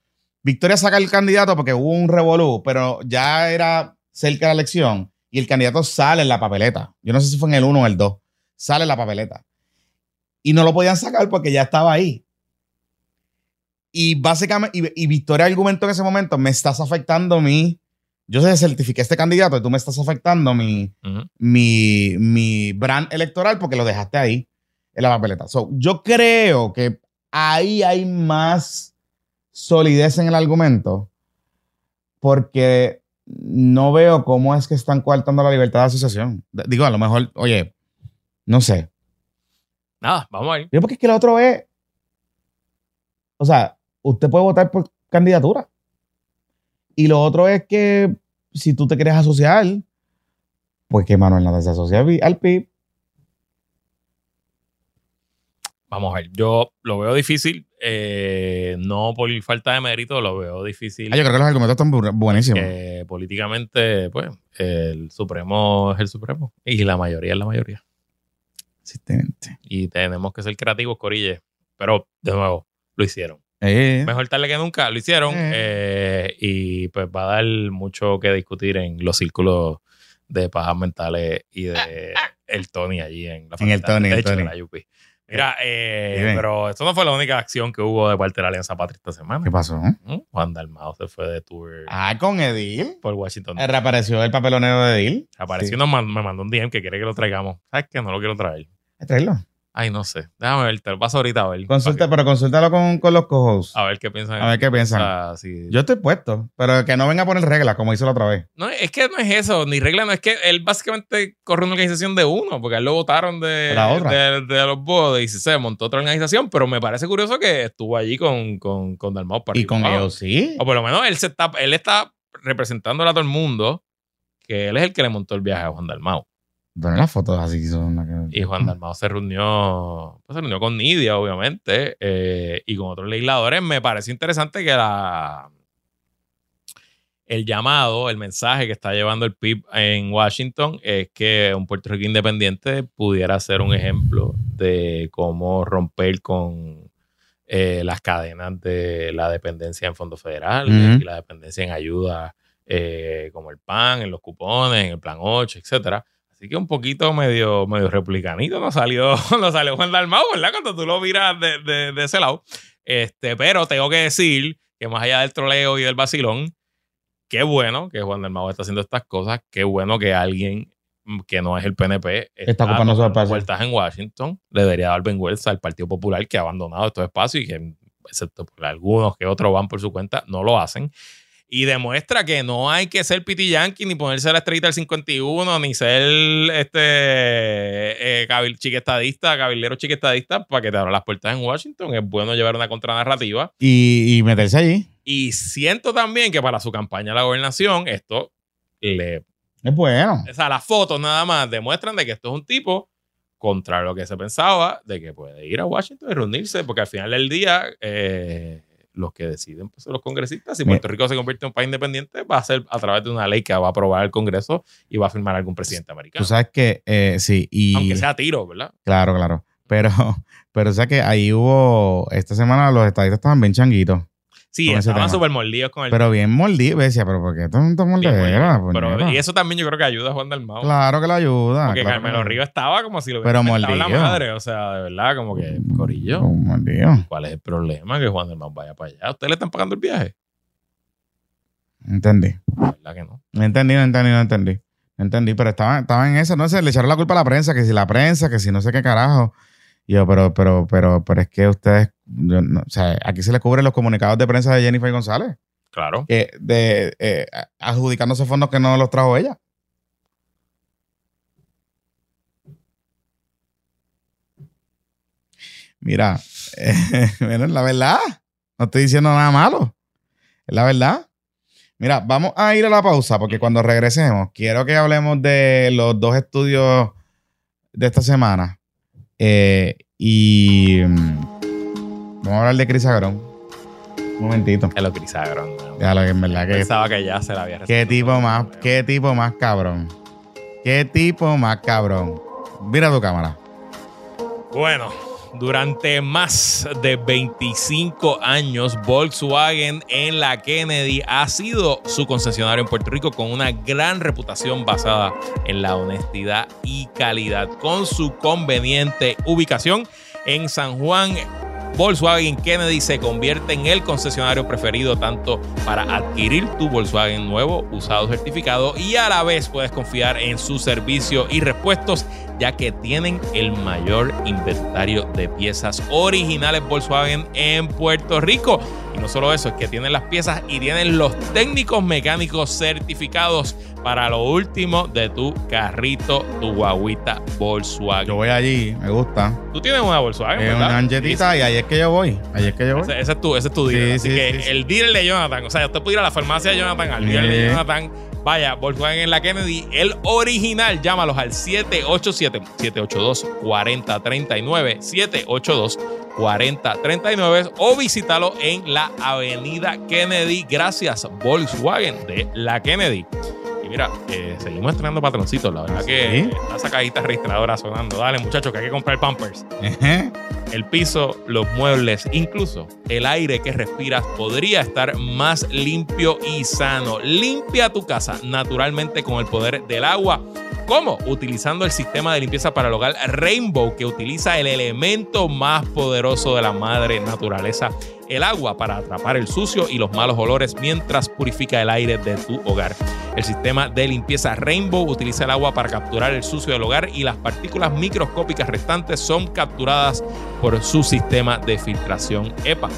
Victoria saca el candidato porque hubo un revolú, pero ya era cerca de la elección y el candidato sale en la papeleta. Yo no sé si fue en el 1 o el 2. Sale la papeleta. Y no lo podían sacar porque ya estaba ahí. Y básicamente, y, y Victoria argumentó en ese momento, me estás afectando mi... Yo se certifiqué este candidato y tú me estás afectando mi, Ujú. mi, mi brand electoral porque lo dejaste ahí en la papeleta. So, yo creo que ahí hay más solidez en el argumento porque no veo cómo es que están coartando la libertad de asociación. Digo, a lo mejor, oye, no sé. Nada, vamos a ir. Yo porque es que lo otro es, o sea, usted puede votar por candidatura. Y lo otro es que si tú te quieres asociar, pues que Manuel nada se asocia al PIB. Vamos a ver. Yo lo veo difícil. eh, no por falta de mérito, lo veo difícil. Ah, yo creo que los argumentos están bu- buenísimos. políticamente, pues, el Supremo es el Supremo. Y la mayoría es la mayoría. Existente. Y tenemos que ser creativos, Corille. Pero, de nuevo, lo hicieron. Eh, Mejor tarde que nunca, lo hicieron. Eh. eh, y pues va a dar mucho que discutir en los círculos de pajas mentales y de el Tony allí en la En el Tony, de el de Tony. la UP. Mira, eh, Dime. pero esto no fue la única acción que hubo de parte de la Alianza Patria esta semana. ¿Qué pasó? ¿Mm? Juan Dalmao se fue de tour Ah, con Edil. por Washington. Eh, Reapareció el papelonero de Edil. Apareció Sí. y nos man- me mandó un DM que quiere que lo traigamos. ¿Sabes qué? No lo quiero traer. Tráelo. Ay, no sé. Déjame ver, te lo paso ahorita a ver. Consulta, pero consúltalo con, con los cojos. A ver qué piensan. A ver qué piensan. Yo estoy puesto, pero que no venga a poner reglas como hizo la otra vez. No, es que no es eso, ni regla, no es que él básicamente corre una organización de uno, porque él lo votaron de, La otra. de, de los bodes y se montó otra organización, pero me parece curioso que estuvo allí con, con, con Dalmau para Y con ellos sí. O por lo menos él, se está, él está representándole a todo el mundo que él es el que le montó el viaje a Juan Dalmau. Poner las fotos así son Y Juan Dalmau se reunió, pues se reunió con Nidia, obviamente, eh, y con otros legisladores. Me pareció interesante que la, el llamado, el mensaje que está llevando el PIB en Washington es que un Puerto Rico independiente pudiera ser un ejemplo de cómo romper con eh, las cadenas de la dependencia en fondos federales Ujú. y la dependencia en ayuda eh, como el PAN, en los cupones, en el Plan 8, etcétera. Así que un poquito medio, medio republicanito nos salió, nos salió Juan Dalmau, ¿verdad? Cuando tú lo miras de, de- de ese lado. Este, pero tengo que decir que más allá del troleo y del vacilón, qué bueno que Juan Dalmau está haciendo estas cosas, qué bueno que alguien que no es el PNP Está ocupando su tomando espacio. vueltas en Washington, le debería dar vergüenza al Partido Popular que ha abandonado estos espacios y que, excepto por algunos que otros van por su cuenta, no lo hacen. Y demuestra que no hay que ser piti yankee, ni ponerse la estrellita del 51, ni ser este eh, cabil- chiquestadista, cabildero chiquestadista para que te abran las puertas en Washington. Es bueno llevar una contranarrativa. Y, y meterse allí. Y siento también que para su campaña a la gobernación, esto le. Es bueno. O sea, las fotos nada más demuestran de que esto es un tipo contra lo que se pensaba, de que puede ir a Washington y reunirse, porque al final del día, eh, los que deciden pues, son los congresistas. Si Puerto Rico se convierte en un país independiente, va a ser a través de una ley que va a aprobar el Congreso y va a firmar algún presidente Tú americano. sabes que, eh, sí, y... Aunque sea a tiro, ¿verdad? Claro, claro. Pero, pero o sea que ahí hubo, esta semana los estadistas estaban bien changuitos. Sí, estaban súper mordidos con el Pero bien mordidos. Decía, pero ¿por qué Bien mordedera? Pero- puñeta? y eso también yo creo que ayuda a Juan Dalmau. Claro que la ayuda. Porque claro Carmelo Ríos estaba como si lo hubiera inventado la mordido. madre. O sea, de verdad, como que, corillo, Un mordido. ¿cuál es el problema? Que Juan Dalmau vaya para allá. ¿Ustedes le están pagando el viaje? Entendí. La verdad que no. No entendí, no entendí, no entendí. No entendí, pero estaban estaba en eso, no sé, le echaron la culpa a la prensa, que si la prensa, que si no sé qué carajo. Y yo, pero, pero, pero, pero es que ustedes, yo no- o sea, aquí se le cubren los comunicados de prensa de Jennifer González, Claro. que de eh, adjudicándose fondos que no los trajo ella. Mira, eh, la verdad, no estoy diciendo nada malo, es la verdad. Mira, vamos a ir a la pausa porque cuando regresemos quiero que hablemos de los dos estudios de esta semana. Eh, y mm, vamos a hablar de Cris Agrón. Un momentito. Es lo que Crisagrón. Déjalo que en verdad que Pensaba que ya se la había qué tipo más, qué tipo más cabrón. Qué tipo más cabrón. Mira tu cámara. Bueno, Durante más de 25 años, Volkswagen en la Kennedy ha sido su concesionario en Puerto Rico con una gran reputación basada en la honestidad y calidad. Con su conveniente ubicación en San Juan, Volkswagen Kennedy se convierte en el concesionario preferido tanto para adquirir tu Volkswagen nuevo, usado, certificado y a la vez puedes confiar en su servicio y repuestos ya que tienen el mayor inventario de piezas originales Volkswagen en Puerto Rico. Y no solo eso, es que tienen las piezas y tienen los técnicos mecánicos certificados para lo último de tu carrito, tu guaguita Volkswagen. Yo voy allí, me gusta. Tú tienes una Volkswagen, Es ¿verdad? una anjetita y ahí es que yo voy. Ahí es que yo voy. Ese, ese es tu, ese es tu dealer. Sí, Así sí, que sí, el dealer de Jonathan, o sea, usted puede ir a la farmacia de Jonathan, al dealer de. Jonathan, vaya, Volkswagen en la Kennedy, el original, llámalos al 787-782-4039, 782-4039 o visítalo en la avenida Kennedy, gracias Volkswagen de la Kennedy. Mira, eh, seguimos estrenando patroncitos, la verdad que Sí. está esa cajita registradora sonando. Dale, muchachos, que hay que comprar Pampers el piso, los muebles, incluso el aire que respiras podría estar más limpio y sano. Limpia tu casa naturalmente con el poder del agua. ¿Cómo? Utilizando el sistema de limpieza para el hogar Rainbow, que utiliza el elemento más poderoso de la madre naturaleza, el agua, para atrapar el sucio y los malos olores mientras purifica el aire de tu hogar. El sistema de limpieza Rainbow utiliza el agua para capturar el sucio del hogar y las partículas microscópicas restantes son capturadas por su sistema de filtración EPA.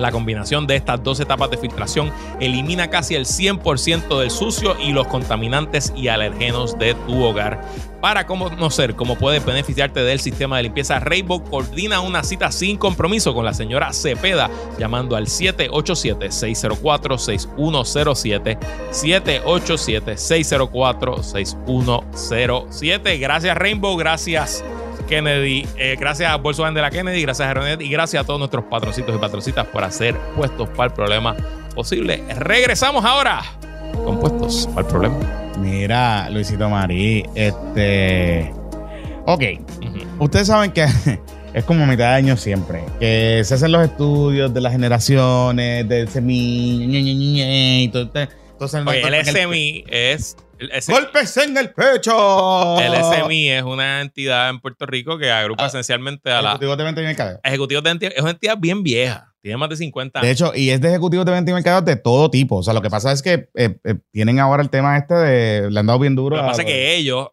La combinación de estas dos etapas de filtración elimina casi el 100% del sucio y los contaminantes y alergenos de tu hogar. Para conocer cómo puedes beneficiarte del sistema de limpieza Rainbow, coordina una cita sin compromiso con la señora Cepeda llamando al 787-604-6107. 787-604-6107. Gracias Rainbow, gracias Kennedy. Eh, gracias a Volkswagen de la Kennedy, gracias a Renet y gracias a todos nuestros patroncitos y patrocitas por hacer puestos para el problema posible. Regresamos ahora con puestos para el problema. Mira, Luisito Marí, este. Ok, ustedes saben que es como mitad de año siempre, que se hacen los estudios de las generaciones, del ñe, y todo este- entonces, Oye, el SMI es. S- ¡Golpes en el pecho! el SMI es una entidad en Puerto Rico que agrupa Ah, esencialmente a la. Ejecutivo de venta y mercadeo. Ejecutivos de entidad. Es una entidad bien vieja. Tiene más de 50 De años. hecho, y es de ejecutivos de venta y mercadeo de todo tipo. O sea, lo que pasa es que eh, eh, tienen ahora el tema este de. Le han dado bien duro. Lo que pasa es que ellos,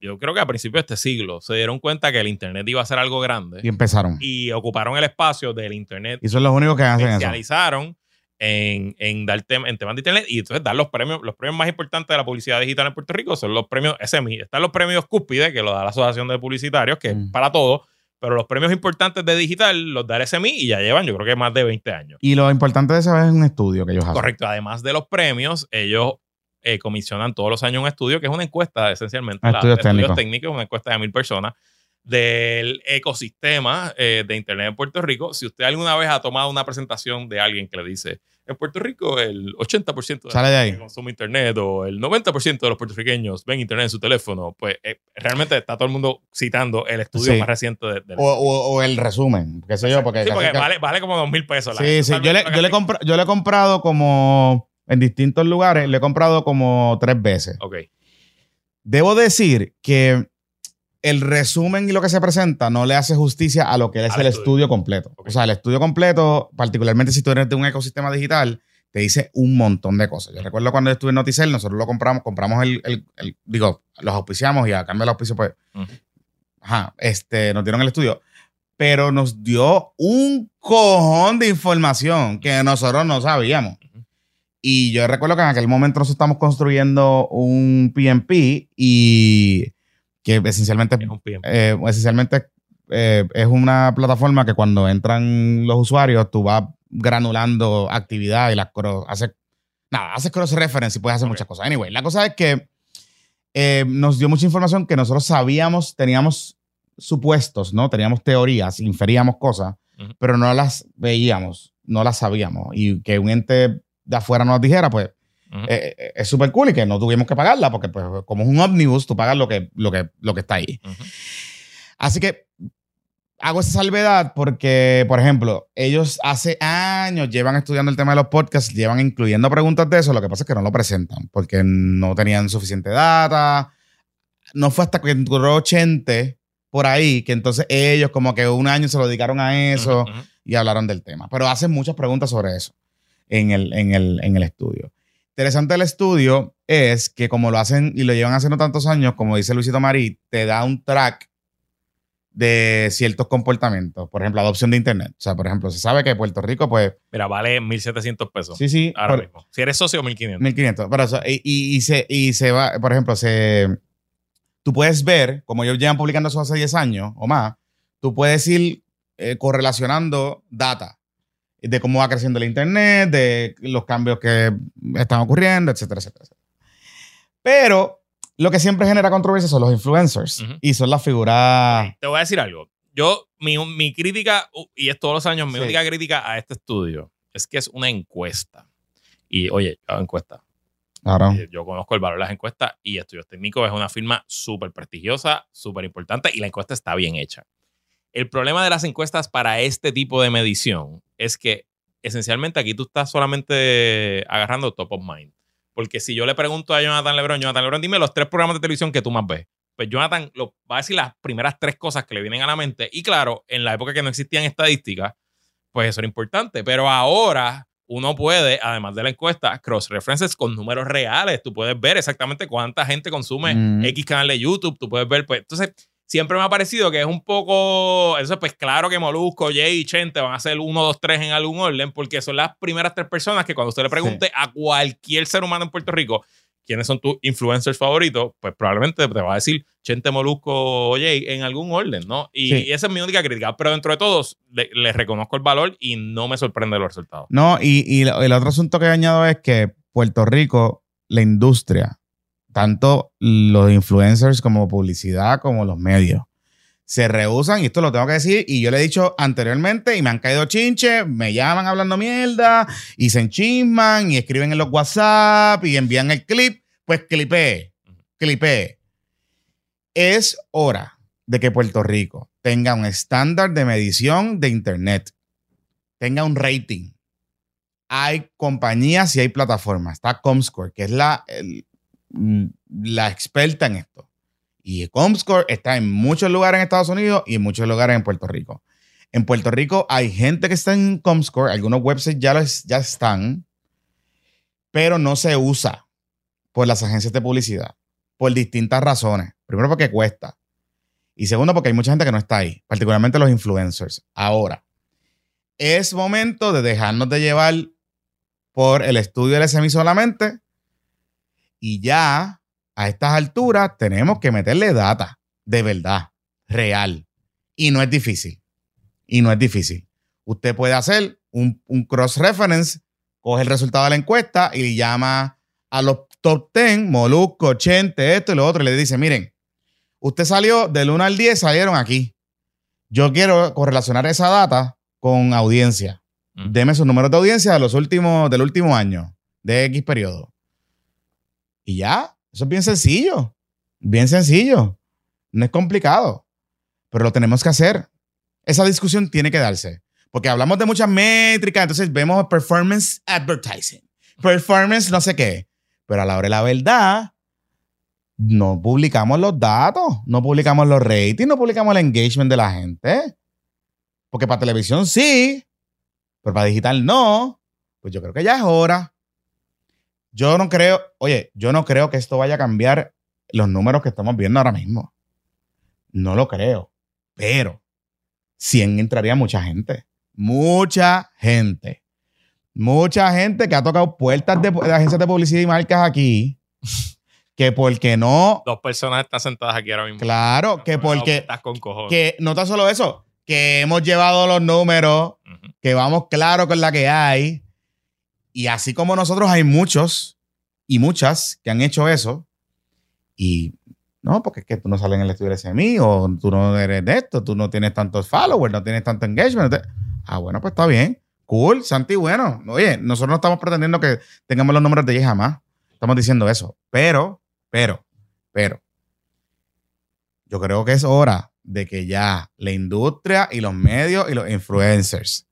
yo creo que a principios de este siglo, se dieron cuenta que el Internet iba a ser algo grande Y empezaron. y ocuparon el espacio del Internet Y son los únicos que hacen eso. especializaron en, en dar tem- en temas de internet y entonces dar los premios, los premios más importantes de la publicidad digital en Puerto Rico son los premios SMI. Están los premios Cúspide, que lo da la Asociación de Publicitarios, que Mm. es para todo, pero los premios importantes de digital los da el SMI y ya llevan, yo creo que más de 20 años. Y lo importante de eso es un estudio que ellos hacen. Correcto. Además de los premios, ellos eh, comisionan todos los años un estudio, que es una encuesta esencialmente. Ah, la- estudios de técnicos. técnicos, una encuesta de mil personas del ecosistema eh, de Internet en Puerto Rico. Si usted alguna vez ha tomado una presentación de alguien que le dice, en Puerto Rico el 80% de Sale de la gente que consume Internet o el 90% de los puertorriqueños ven Internet en su teléfono, pues eh, realmente está todo el mundo citando el estudio Sí. más reciente de, del- O, o- o el resumen, qué sé yo, porque, Sí, porque que- vale, vale como dos mil pesos. la sí, sí. Yo le, yo, le compra- yo le he comprado como en distintos lugares, le he comprado como tres veces. Ok. Debo decir que el resumen y lo que se presenta no le hace justicia a lo que es el estudio. estudio completo. Ok. O sea, el estudio completo, particularmente si tú eres de un ecosistema digital, te dice un montón de cosas. Yo recuerdo cuando yo estuve en Noticel, nosotros lo compramos, compramos el, el- el- digo, los auspiciamos y a cambio del auspicio, pues, Ujú. ajá, este, nos dieron el estudio. Pero nos dio un cojón de información que nosotros no sabíamos. Ujú. Y yo recuerdo que en aquel momento nosotros estamos construyendo un PMP y que esencialmente, Es un eh, esencialmente eh, es una plataforma que cuando entran los usuarios tú vas granulando actividad y las cross, hace, nada, haces cross reference y puedes hacer muchas cosas. Anyway, la cosa es que eh, nos dio mucha información que nosotros sabíamos, teníamos supuestos, ¿no? Teníamos teorías, inferíamos cosas, Ujú. pero no las veíamos, no las sabíamos. Y que un ente de afuera nos dijera, pues, Ujú. eh, eh, es súper cool y que no tuvimos que pagarla, porque pues, como es un ómnibus, tú pagas lo que, lo que, lo que está ahí. Ujú. Así que hago esa salvedad porque, por ejemplo, ellos hace años llevan estudiando el tema de los podcasts, llevan incluyendo preguntas de eso, lo que pasa es que no lo presentan porque no tenían suficiente data. No fue hasta que entró 80 por ahí que entonces ellos como que un año se lo dedicaron a eso Ujú, ujú. y hablaron del tema. Pero hacen muchas preguntas sobre eso en el, en el, en el estudio. Interesante del estudio es que como lo hacen y lo llevan haciendo tantos años, como dice Luisito Marí, te da un track de ciertos comportamientos. Por ejemplo, adopción de Internet. O sea, por ejemplo, se sabe que Puerto Rico, pues, Mira, vale 1.700 pesos. sí, sí, Ahora por- mismo. Si eres socio, 1.500. 1500. Pero eso, y, y- y se, y se va, por ejemplo, se, tú puedes ver, como ellos llevan publicando eso hace 10 años o más, tú puedes ir eh, correlacionando data de cómo va creciendo el Internet, de los cambios que están ocurriendo, etcétera, etcétera. etcétera. Pero lo que siempre genera controversia son los influencers y son las figuras... Te voy a decir algo. Yo, mi, mi crítica, y es todos los años, mi Sí. única crítica a este estudio es que es una encuesta. Y oye, yo hago encuesta. Claro. Eh, Yo conozco el valor de las encuestas y Estudios Técnicos es una firma súper prestigiosa, súper importante y la encuesta está bien hecha. El problema de las encuestas para este tipo de medición es que esencialmente aquí tú estás solamente agarrando top of mind. Porque si yo le pregunto a Jonathan Lebron, Jonathan Lebron, dime los tres programas de televisión que tú más ves. Pues Jonathan lo, va a decir las primeras tres cosas que le vienen a la mente. Y claro, en la época que no existían estadísticas, pues eso era importante. Pero ahora uno puede, además de la encuesta, cross references con números reales. Tú puedes ver exactamente cuánta gente consume Mm. X canal de YouTube. Tú puedes ver, pues, entonces, siempre me ha parecido que es un poco. Eso, pues, claro que Molusco, Jay y Chente van a ser uno, dos, tres en algún orden, porque son las primeras tres personas que cuando usted le pregunte a cualquier ser humano en Puerto Rico quiénes son tus influencers favoritos, pues probablemente te va a decir Chente, Molusco o Jay en algún orden, ¿no? Y, Sí. y esa es mi única crítica. Pero dentro de todos, le- les reconozco el valor y no me sorprende los resultados. No, y, y el otro asunto que añado es que Puerto Rico, la industria, tanto los influencers como publicidad, como los medios, se rehusan, y esto lo tengo que decir, y yo le he dicho anteriormente, y me han caído chinches, me llaman hablando mierda, y se enchisman, y escriben en los WhatsApp, y envían el clip, pues clipé, clipé. Es hora de que Puerto Rico tenga un estándar de medición de Internet, tenga un rating. Hay compañías y hay plataformas. Está Comscore, que es la, la experta en esto. Y Comscore está en muchos lugares en Estados Unidos y en muchos lugares en Puerto Rico. En Puerto Rico hay gente que está en Comscore, algunos websites ya, los- ya están, pero no se usa por las agencias de publicidad por distintas razones. Primero porque cuesta. Y segundo porque hay mucha gente que no está ahí, particularmente los influencers. Ahora, es momento de dejarnos de llevar por el estudio del SMI solamente y ya a estas alturas tenemos que meterle data de verdad, real. Y no es difícil. Y no es difícil. Usted puede hacer un, un cross-reference, coge el resultado de la encuesta y llama a los top 10, Molusco, Chente, esto y lo otro, y le dice, miren, usted salió del 1 al 10, salieron aquí. Yo quiero correlacionar esa data con audiencia. Mm. Deme sus números de audiencia de los últimos, del último año, de X periodo. Y ya, eso es bien sencillo. Bien sencillo. No es complicado. Pero lo tenemos que hacer. Esa discusión tiene que darse. Porque hablamos de muchas métricas, entonces vemos performance advertising, performance no sé qué. Pero a la hora de la verdad, no publicamos los datos, no publicamos los ratings, no publicamos el engagement de la gente. Porque para televisión sí, pero para digital no. Pues yo creo que ya es hora. Yo no creo, oye, yo no creo que esto vaya a cambiar los números que estamos viendo ahora mismo. No lo creo. Pero sí entraría mucha gente. Mucha gente. Mucha gente que ha tocado puertas de, de agencias de publicidad y marcas aquí. Que porque no. Dos personas están sentadas aquí ahora mismo. Claro, que porque. Estás con cojones. Que no tan solo eso. Que hemos llevado los números que vamos claro con la que hay. Y así como nosotros hay muchos y muchas que han hecho eso. Y no, porque es que tú no sales en el estudio de SMI o tú no eres de esto, tú no tienes tantos followers, no tienes tanto engagement. Ah, bueno, pues está bien. Cool, Santi, bueno. Oye, nosotros no estamos pretendiendo que tengamos los números de ella jamás. Estamos diciendo eso. Pero, pero, pero. Yo creo que es hora de que ya la industria y los medios y los influencers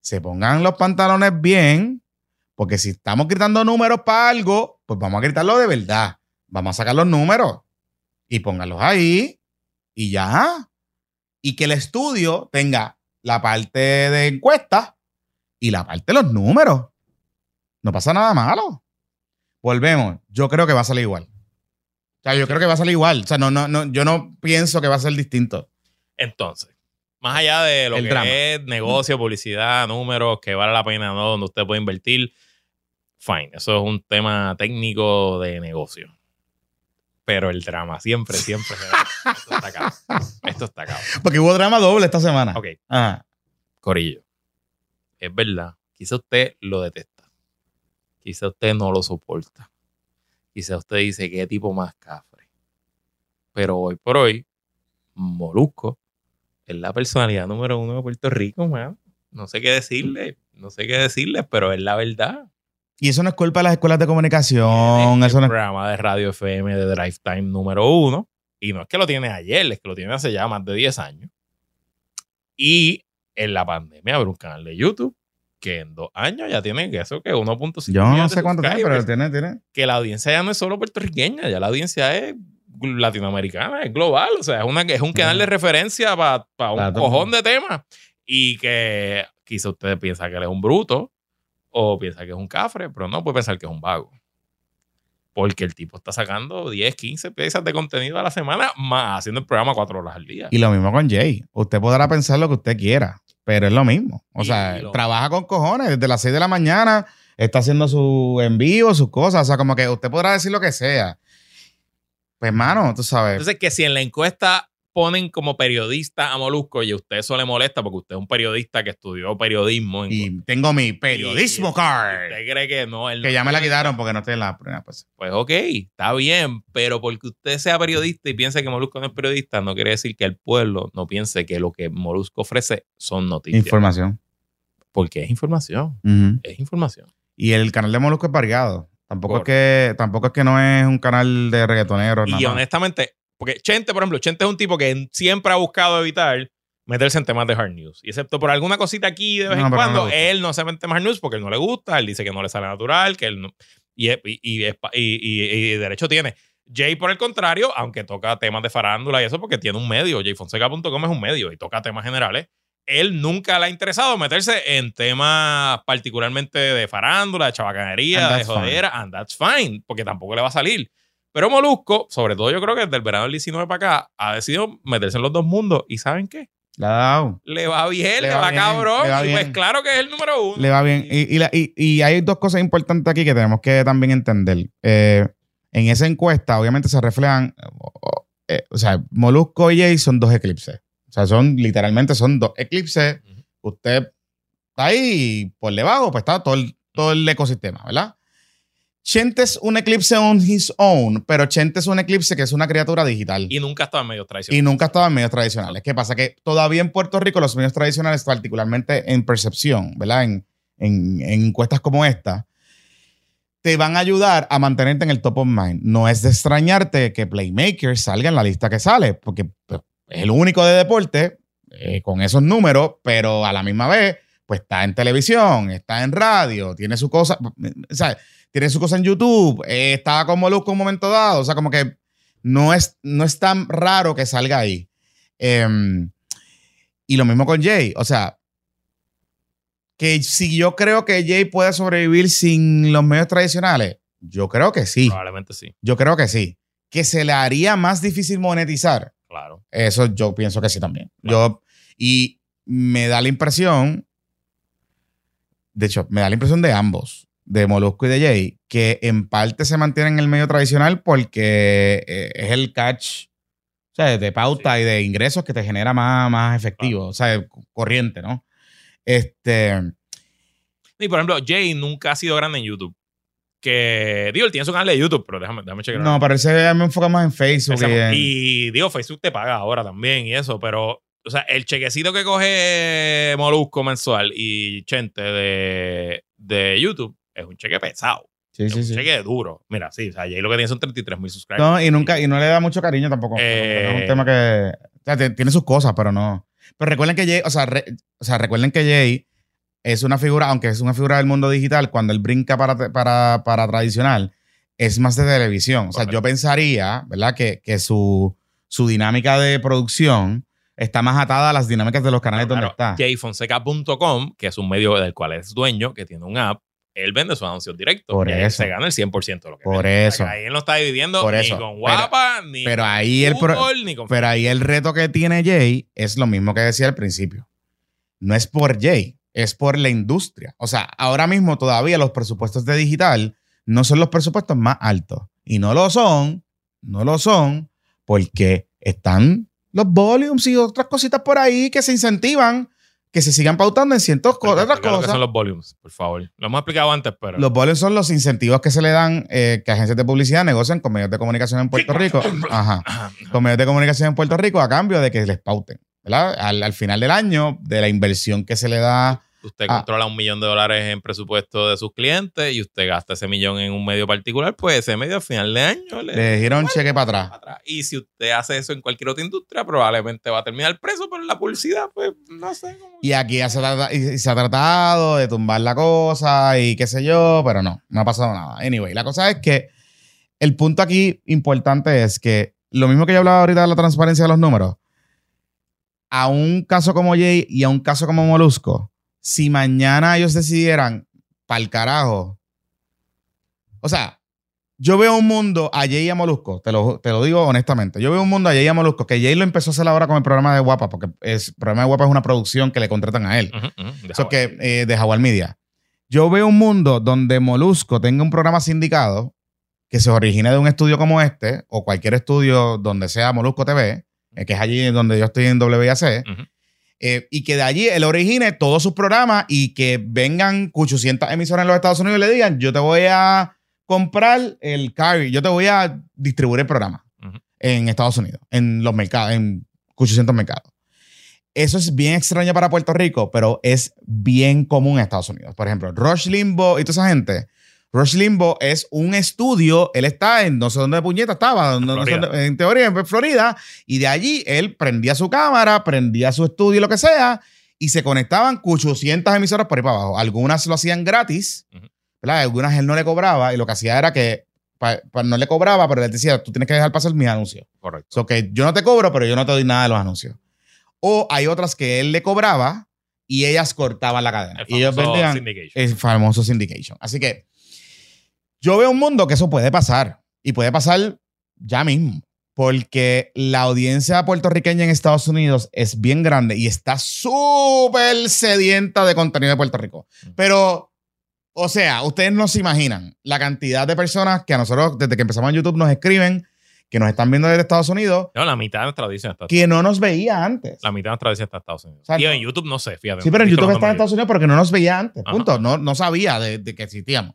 se pongan los pantalones bien, porque si estamos gritando números para algo, pues vamos a gritarlo de verdad. Vamos a sacar los números y pónganlos ahí y ya. Y que el estudio tenga la parte de encuesta y la parte de los números. No pasa nada malo. Volvemos. Yo creo que va a salir igual. O sea, yo creo que va a salir igual. O sea, no, no, no, yo no pienso que va a ser distinto. Entonces, más allá de lo El que drama. es negocio, publicidad, números, que vale la pena no, donde usted puede invertir, fine. Eso es un tema técnico de negocio. Pero el drama siempre, siempre se da. Esto está acá. Esto está acá. Porque hubo drama doble esta semana. Ok, Ajá. Corillo. Es verdad. Quizá usted lo detesta. Quizá usted no lo soporta. Quizá usted dice qué tipo más cafre. Pero hoy por hoy, Molusco es la personalidad número uno de Puerto Rico, man. No sé qué decirle, no sé qué decirle, pero es la verdad. Y eso no es culpa de las escuelas de comunicación. el Eso no es... programa de radio FM de Drive Time número uno. Y no es que lo tiene ayer, es que lo tiene hace ya más de 10 años. Y en la pandemia abrió un canal de YouTube que en dos años ya tiene que eso que 1.5 Yo no sé cuánto tiene, pero tiene, tiene. que la audiencia ya no es solo puertorriqueña, ya la audiencia es latinoamericana, es global, o sea, es, una, es un canal de referencia para un cojón de temas y que quizá usted piensa que él es un bruto o piensa que es un cafre, pero no puede pensar que es un vago. Porque el tipo está sacando 10, 15 piezas de contenido a la semana, más haciendo el programa cuatro horas al día. Y lo mismo con Jay. Usted podrá pensar lo que usted quiera, pero es lo mismo. O Y sea, lo- trabaja con cojones desde las 6 de la mañana, está haciendo su en vivo, sus cosas. O sea, como que usted podrá decir lo que sea. Pues, hermano, tú sabes. Entonces, que si en la encuesta ponen como periodista a Molusco y a usted eso le molesta porque usted es un periodista que estudió periodismo. en- y tengo mi periodismo y- card. ¿Usted cree que no? él no Que ya me la quitaron porque no estoy en la primera pues. Pues ok, está bien, pero porque usted sea periodista y piense que Molusco no es periodista, no quiere decir que el pueblo no piense que lo que Molusco ofrece son noticias. Información. porque es información, es información. Y el canal de Molusco es variado. Tampoco es que tampoco es que no es un canal de reggaetoneros. Y nada honestamente, porque Chente, por ejemplo, Chente es un tipo que siempre ha buscado evitar meterse en temas de hard news. Y excepto por alguna cosita aquí de vez No, en no cuando, gusta. él no se mete en hard news porque él no le gusta, él dice que no le sale natural, que él no... Y, y, y, y- derecho tiene. Jay, por el contrario, aunque toca temas de farándula y eso, porque tiene un medio, jayfonseca.com es un medio y toca temas generales, él nunca le ha interesado meterse en temas particularmente de farándula, de chabacanería, de that's fine. jodera, and that's fine, porque tampoco le va a salir. Pero Molusco, sobre todo yo creo que desde el verano del 19 para acá, ha decidido meterse en los dos mundos. ¿Y saben qué? Le ha dado. Le va bien, le, Le va, bien, cabrón. le va y pues bien. claro que es el número uno. Le va bien. Y, y la- y- y hay dos cosas importantes aquí que tenemos que también entender. Eh, en esa encuesta, obviamente, se reflejan. eh, o sea, Molusco y Jay son dos eclipses. O sea, son literalmente son dos eclipses. Ujú. Usted está ahí y por debajo, pues está todo el, todo el ecosistema, ¿verdad? Chente es un eclipse on his own, pero Chente es un eclipse que es una criatura digital. Y nunca estaba en medios tradicionales. Y nunca estaba en medios tradicionales. ¿Qué pasa? Que todavía en Puerto Rico los medios tradicionales, particularmente en percepción, ¿verdad? En, en- en encuestas como esta, te van a ayudar a mantenerte en el top of mind. No es de extrañarte que Playmaker salga en la lista que sale, porque pues, es el único de deporte eh, con esos números, pero a la misma vez, pues está en televisión, está en radio, tiene su cosa, o sea, tiene su cosa en YouTube, eh, estaba con Molusco en un momento dado, o sea, como que no es, no es tan raro que salga ahí. Em, y lo mismo con Jay, o sea, que si yo creo que Jay puede sobrevivir sin los medios tradicionales, yo creo que sí, Probablemente sí, yo creo que sí. Que se le haría más difícil monetizar, claro. eso yo pienso que sí también. Yo, y me da la impresión, de hecho, me da la impresión de ambos, de Molusco y de Jay, que en parte se mantienen en el medio tradicional porque eh, es el catch, o sea, de pauta y de ingresos que te genera más, más efectivo, o sea, corriente, ¿no? Este, Y por ejemplo, Jay nunca ha sido grande en YouTube. Que, digo, él tiene su canal de YouTube, pero déjame, déjame chequear. no, él se me enfoca más en Facebook. y en- Y digo, Facebook te paga ahora también y eso, pero, o sea, el chequecito que coge Molusco mensual y Chente de, de YouTube es un cheque pesado. sí, es sí, un sí. cheque duro. Mira, sí, o sea, Jay lo que tiene son 33 mil subscribers. No, y nunca, y no le da mucho cariño tampoco. Eh, es un tema que O sea, te- tiene sus cosas, pero no. Pero recuerden que Jay, o sea, re- o sea, recuerden que Jay es una figura, aunque es una figura del mundo digital, cuando él brinca para, para, para tradicional, es más de televisión. O sea, Correcto. yo pensaría, ¿verdad? Que, que su, su dinámica de producción está más atada a las dinámicas de los canales donde está. jfonseca.com, que es un medio del cual es dueño, que tiene un app, él vende sus anuncios directos. Por eso. se gana el 100% de lo que Por vende. O eso. sea, que ahí él no está dividiendo Por ni eso. con Pero- Guapa, ni Pero con ahí el pro- ni con Pero ahí el reto que tiene Jay es lo mismo que decía al principio. No es por Jay, es por la industria. O sea, ahora mismo todavía los presupuestos de digital no son los presupuestos más altos. Y no lo son, no lo son, porque están los volumes y otras cositas por ahí que se incentivan, que se sigan pautando en cientos co- Explica otras lo que cosas. son los volumes, por favor. Lo hemos explicado antes, pero. Los volumes son los incentivos que se le dan eh, que agencias de publicidad negocian con medios de comunicación en Puerto Rico. Ajá. Con medios de comunicación en Puerto Rico a cambio de que les pauten. ¿verdad? Al, al final del año, de la inversión que se le da. Usted Ah. controla un millón de dólares en presupuesto de sus clientes y usted gasta ese millón en un medio particular, pues ese medio al final de año le, Le dieron cheque para para atrás. Y si usted hace eso en cualquier otra industria, probablemente va a terminar preso, pero la publicidad, pues no sé cómo. Y aquí ya se, trata- y se ha tratado de tumbar la cosa y qué sé yo, pero no, no ha pasado nada. Anyway, la cosa es que el punto aquí importante es que lo mismo que yo hablaba ahorita de la transparencia de los números, a un caso como Jay y a un caso como Molusco, si mañana ellos decidieran pa'l carajo, o sea, yo veo un mundo a Jay y a Molusco, te lo, te lo digo honestamente, yo veo un mundo a Jay y a Molusco, que Jay lo empezó a hacer ahora con el programa de Guapa, porque es, el programa de Guapa es una producción que le contratan a él. Eso Howard. que, eh, de Jaguar Media. Yo veo un mundo donde Molusco tenga un programa sindicado que se origine de un estudio como este, o cualquier estudio donde sea Molusco TV, eh, que es allí donde yo estoy en WIAC, Ujú. Eh, y que de allí él origine todos sus programas y que vengan 800 emisoras en los Estados Unidos y le digan, yo te voy a comprar el carry, yo te voy a distribuir el programa Ujú. en Estados Unidos, en los mercados, en 800 mercados. Eso es bien extraño para Puerto Rico, pero es bien común en Estados Unidos. Por ejemplo, Rush Limbo y toda esa gente. Rush Limbo es un estudio, él está en no sé dónde de puñeta estaba, no- no sé dónde- en teoría en Florida, y de allí él prendía su cámara, prendía su estudio, lo que sea, y se conectaban 800 emisoras por ahí para abajo. Algunas lo hacían gratis. ¿verdad? Algunas él no le cobraba, y lo que hacía era que pa- pa- no le cobraba, pero él decía, tú tienes que dejar pasar mis anuncios. Correcto. So que yo no te cobro, pero yo no te doy nada de los anuncios. O hay otras que él le cobraba y ellas cortaban la cadena. El y ellos famoso vendían syndication. el famoso syndication. Así que yo veo un mundo que eso puede pasar y puede pasar ya mismo. Porque la audiencia puertorriqueña en Estados Unidos es bien grande y está súper sedienta de contenido de Puerto Rico. Pero, o sea, ustedes no se imaginan la cantidad de personas que a nosotros, desde que empezamos en YouTube, nos escriben, que nos están viendo desde Estados Unidos, No, la mitad de nuestra audiencia está que no nos veía antes. La mitad de nuestra audiencia está en Estados Unidos. O sea, y en YouTube no sé, fíjate. Sí, pero en YouTube está en. Estados Unidos porque no nos veía antes. Ajá. Punto. No, no sabía de, de que existíamos.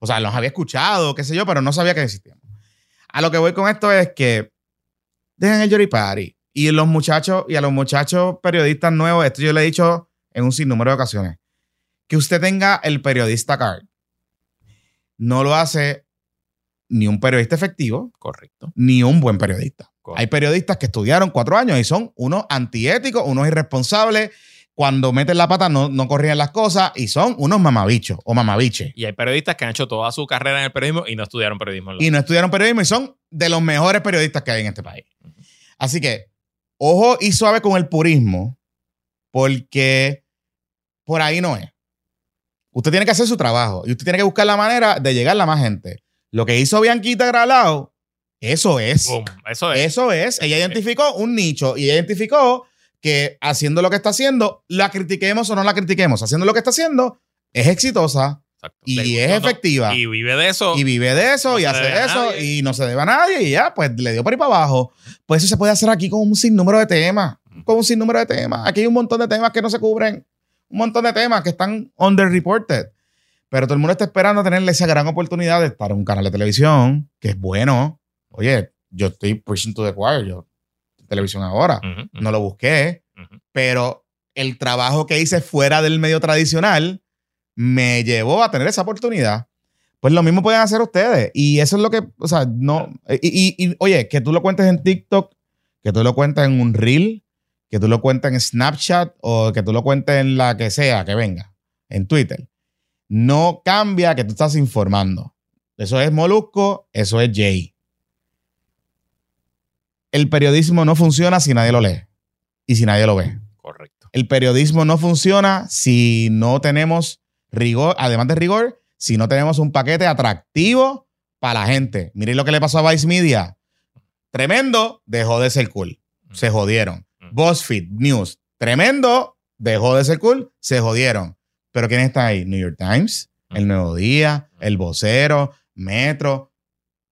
O sea, los había escuchado, qué sé yo, pero no sabía que existíamos. A lo que voy con esto es que dejen el Yori Party. Y los muchachos, y a los muchachos periodistas nuevos, esto yo le he dicho en un sinnúmero de ocasiones, que usted tenga el periodista card. No lo hace ni un periodista efectivo, Correcto. ni un buen periodista. correcto. Hay periodistas que estudiaron cuatro años y son unos antiéticos, unos irresponsables. Cuando meten la pata no, no corrían las cosas y son unos mamabichos o mamabiches. Y hay periodistas que han hecho toda su carrera en el periodismo y no estudiaron periodismo. Y no estudiaron periodismo y son de los mejores periodistas que hay en este país. Así que, ojo y suave con el purismo, porque por ahí no es. Usted tiene que hacer su trabajo y usted tiene que buscar la manera de llegar a más gente. Lo que hizo Bianquita Gralao, eso es. Boom. Eso es. Eso es. Ella identificó un nicho y identificó que haciendo lo que está haciendo, la critiquemos o no la critiquemos, haciendo lo que está haciendo, es exitosa Exacto. y Le es gustó, ¿no? efectiva. Y vive de eso. Y vive de eso No y hace a eso y no se debe a nadie y ya, pues le dio por ahí para abajo. Pues eso se puede hacer aquí con un sinnúmero de temas, con un sinnúmero de temas. Aquí hay un montón de temas que no se cubren, un montón de temas que están underreported. Pero todo el mundo está esperando tenerle esa gran oportunidad de estar en un canal de televisión, que es bueno. Oye, yo estoy pushing to the choir, yo televisión ahora. No lo busqué, pero el trabajo que hice fuera del medio tradicional me llevó a tener esa oportunidad. Pues lo mismo pueden hacer ustedes. Y eso es lo que, o sea, no. Y, y- y, oye, que tú lo cuentes en TikTok, que tú lo cuentes en un reel, que tú lo cuentes en Snapchat o que tú lo cuentes en la que sea que venga, en Twitter. No cambia que tú estás informando. Eso es Molusco, eso es Jay. El periodismo no funciona si nadie lo lee y si nadie lo ve. Correcto. El periodismo no funciona si no tenemos rigor, además de rigor, si no tenemos un paquete atractivo para la gente. Miren lo que le pasó a Vice Media. Tremendo, dejó de ser cool. Se jodieron. Mm. BuzzFeed News, tremendo, dejó de ser cool, se jodieron. Pero ¿quién está ahí? New York Times, El Nuevo Día, El Vocero, Metro.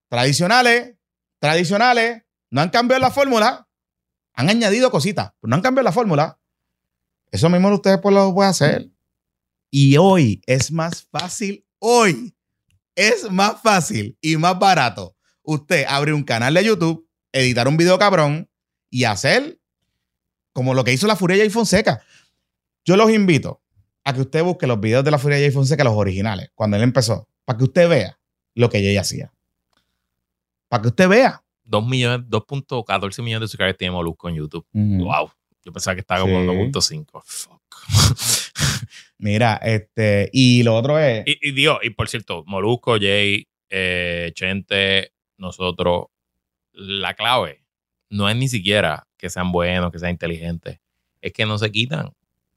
Tradicionales, tradicionales, no han cambiado la fórmula, han añadido cositas, pero no han cambiado la fórmula. Eso mismo ustedes pues lo pueden hacer. Y hoy es más fácil, hoy es más fácil y más barato usted abrir un canal de YouTube, editar un video cabrón y hacer como lo que hizo la Furia y Fonseca. Yo los invito a que usted busque los videos de la Furia y Fonseca, los originales, cuando él empezó, para que usted vea lo que ella hacía. Para que usted vea. 2 millones, 2.14 millones de suscriptores tiene Molusco en YouTube. Ujú. Wow. Yo pensaba que estaba como Sí. 2.5. Fuck. Mira, este, y lo otro es. y, y digo, y por cierto, Molusco, Jay, eh, Chente, nosotros, la clave no es ni siquiera que sean buenos, que sean inteligentes. Es que no se quitan.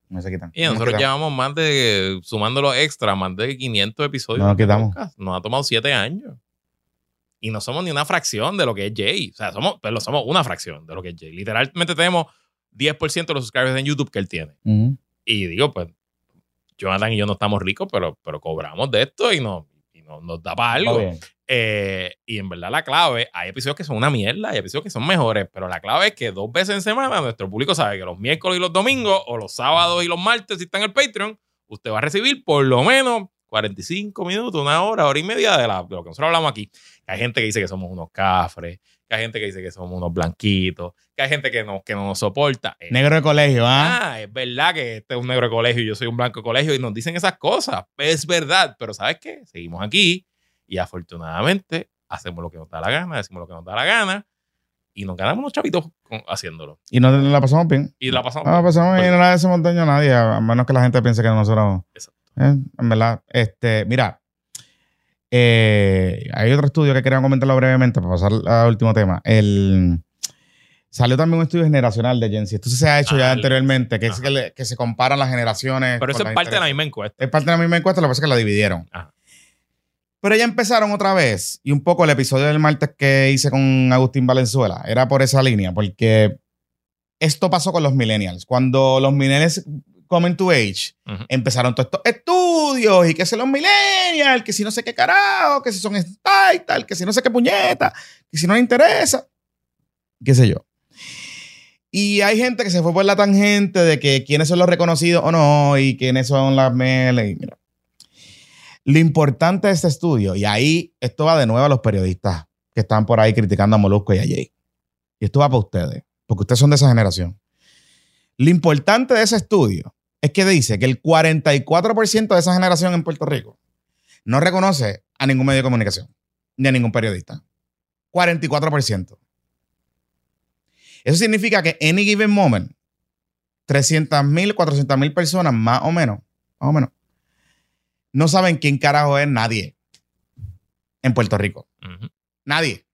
No se quitan. Y No nos nosotros llevamos más de, sumando los extras, más de 500 episodios. No nos quitamos. podcast. Nos ha tomado 7 años. Y no somos ni una fracción de lo que es Jay. O sea, somos, pero somos una fracción de lo que es Jay. Literalmente tenemos 10% de los subscribers en YouTube que él tiene. Ujú. Y digo, pues, Jonathan y yo no estamos ricos, pero, pero cobramos de esto y, no, y no- nos da para algo. Eh, y en verdad la clave, hay episodios que son una mierda, hay episodios que son mejores, pero la clave es que dos veces en semana nuestro público sabe que los miércoles y los domingos, o los sábados y los martes, si está en el Patreon, usted va a recibir por lo menos 45 minutos, una hora, hora y media de, la- de lo que nosotros hablamos aquí. Que hay gente que dice que somos unos cafres, que hay gente que dice que somos unos blanquitos, que hay gente que no, que no nos soporta. Eh, Negro de colegio, ¿ah? Ah, es verdad que este es un negro de colegio y yo soy un blanco de colegio y nos dicen esas cosas. Es verdad, pero ¿sabes qué? Seguimos aquí y afortunadamente hacemos lo que nos da la gana, decimos lo que nos da la gana y nos ganamos unos chavitos con- haciéndolo. Y nos la pasamos bien. Y la pasamos. No, la pasamos bien y no le hacemos daño a nadie, a menos que la gente piense que nosotros. Exacto. Eh, en verdad, este, mira, eh, hay otro estudio que quería comentarlo brevemente para pasar al último tema. El, salió también un estudio generacional de Gen Z. Esto se ha hecho ya Ah, anteriormente, que es que, le- que se comparan las generaciones. Pero eso es parte de la misma encuesta. Es parte de la misma encuesta, lo que pasa es que la dividieron. Ajá. Pero ya empezaron otra vez. Y un poco el episodio del martes que hice con Agustín Valenzuela era por esa línea, porque esto pasó con los millennials. Cuando los millennials comen to age, empezaron todos estos estudios y que si los millennials, que si no sé qué carajo, que si son y tal, que si no sé qué puñeta, que si no les interesa, qué sé yo. Y hay gente que se fue por la tangente de que quiénes son los reconocidos o no y quiénes son las meles. Y mira, lo importante de este estudio, y ahí esto va de nuevo a los periodistas que están por ahí criticando a Molusco y a Jay. Y esto va para ustedes, porque ustedes son de esa generación. Lo importante de ese estudio es que dice que el 44% de esa generación en Puerto Rico no reconoce a ningún medio de comunicación, ni a ningún periodista. 44%. Eso significa que any given moment, 300 mil, 400 mil personas más o menos, más o menos, no saben quién carajo es nadie en Puerto Rico. Nadie.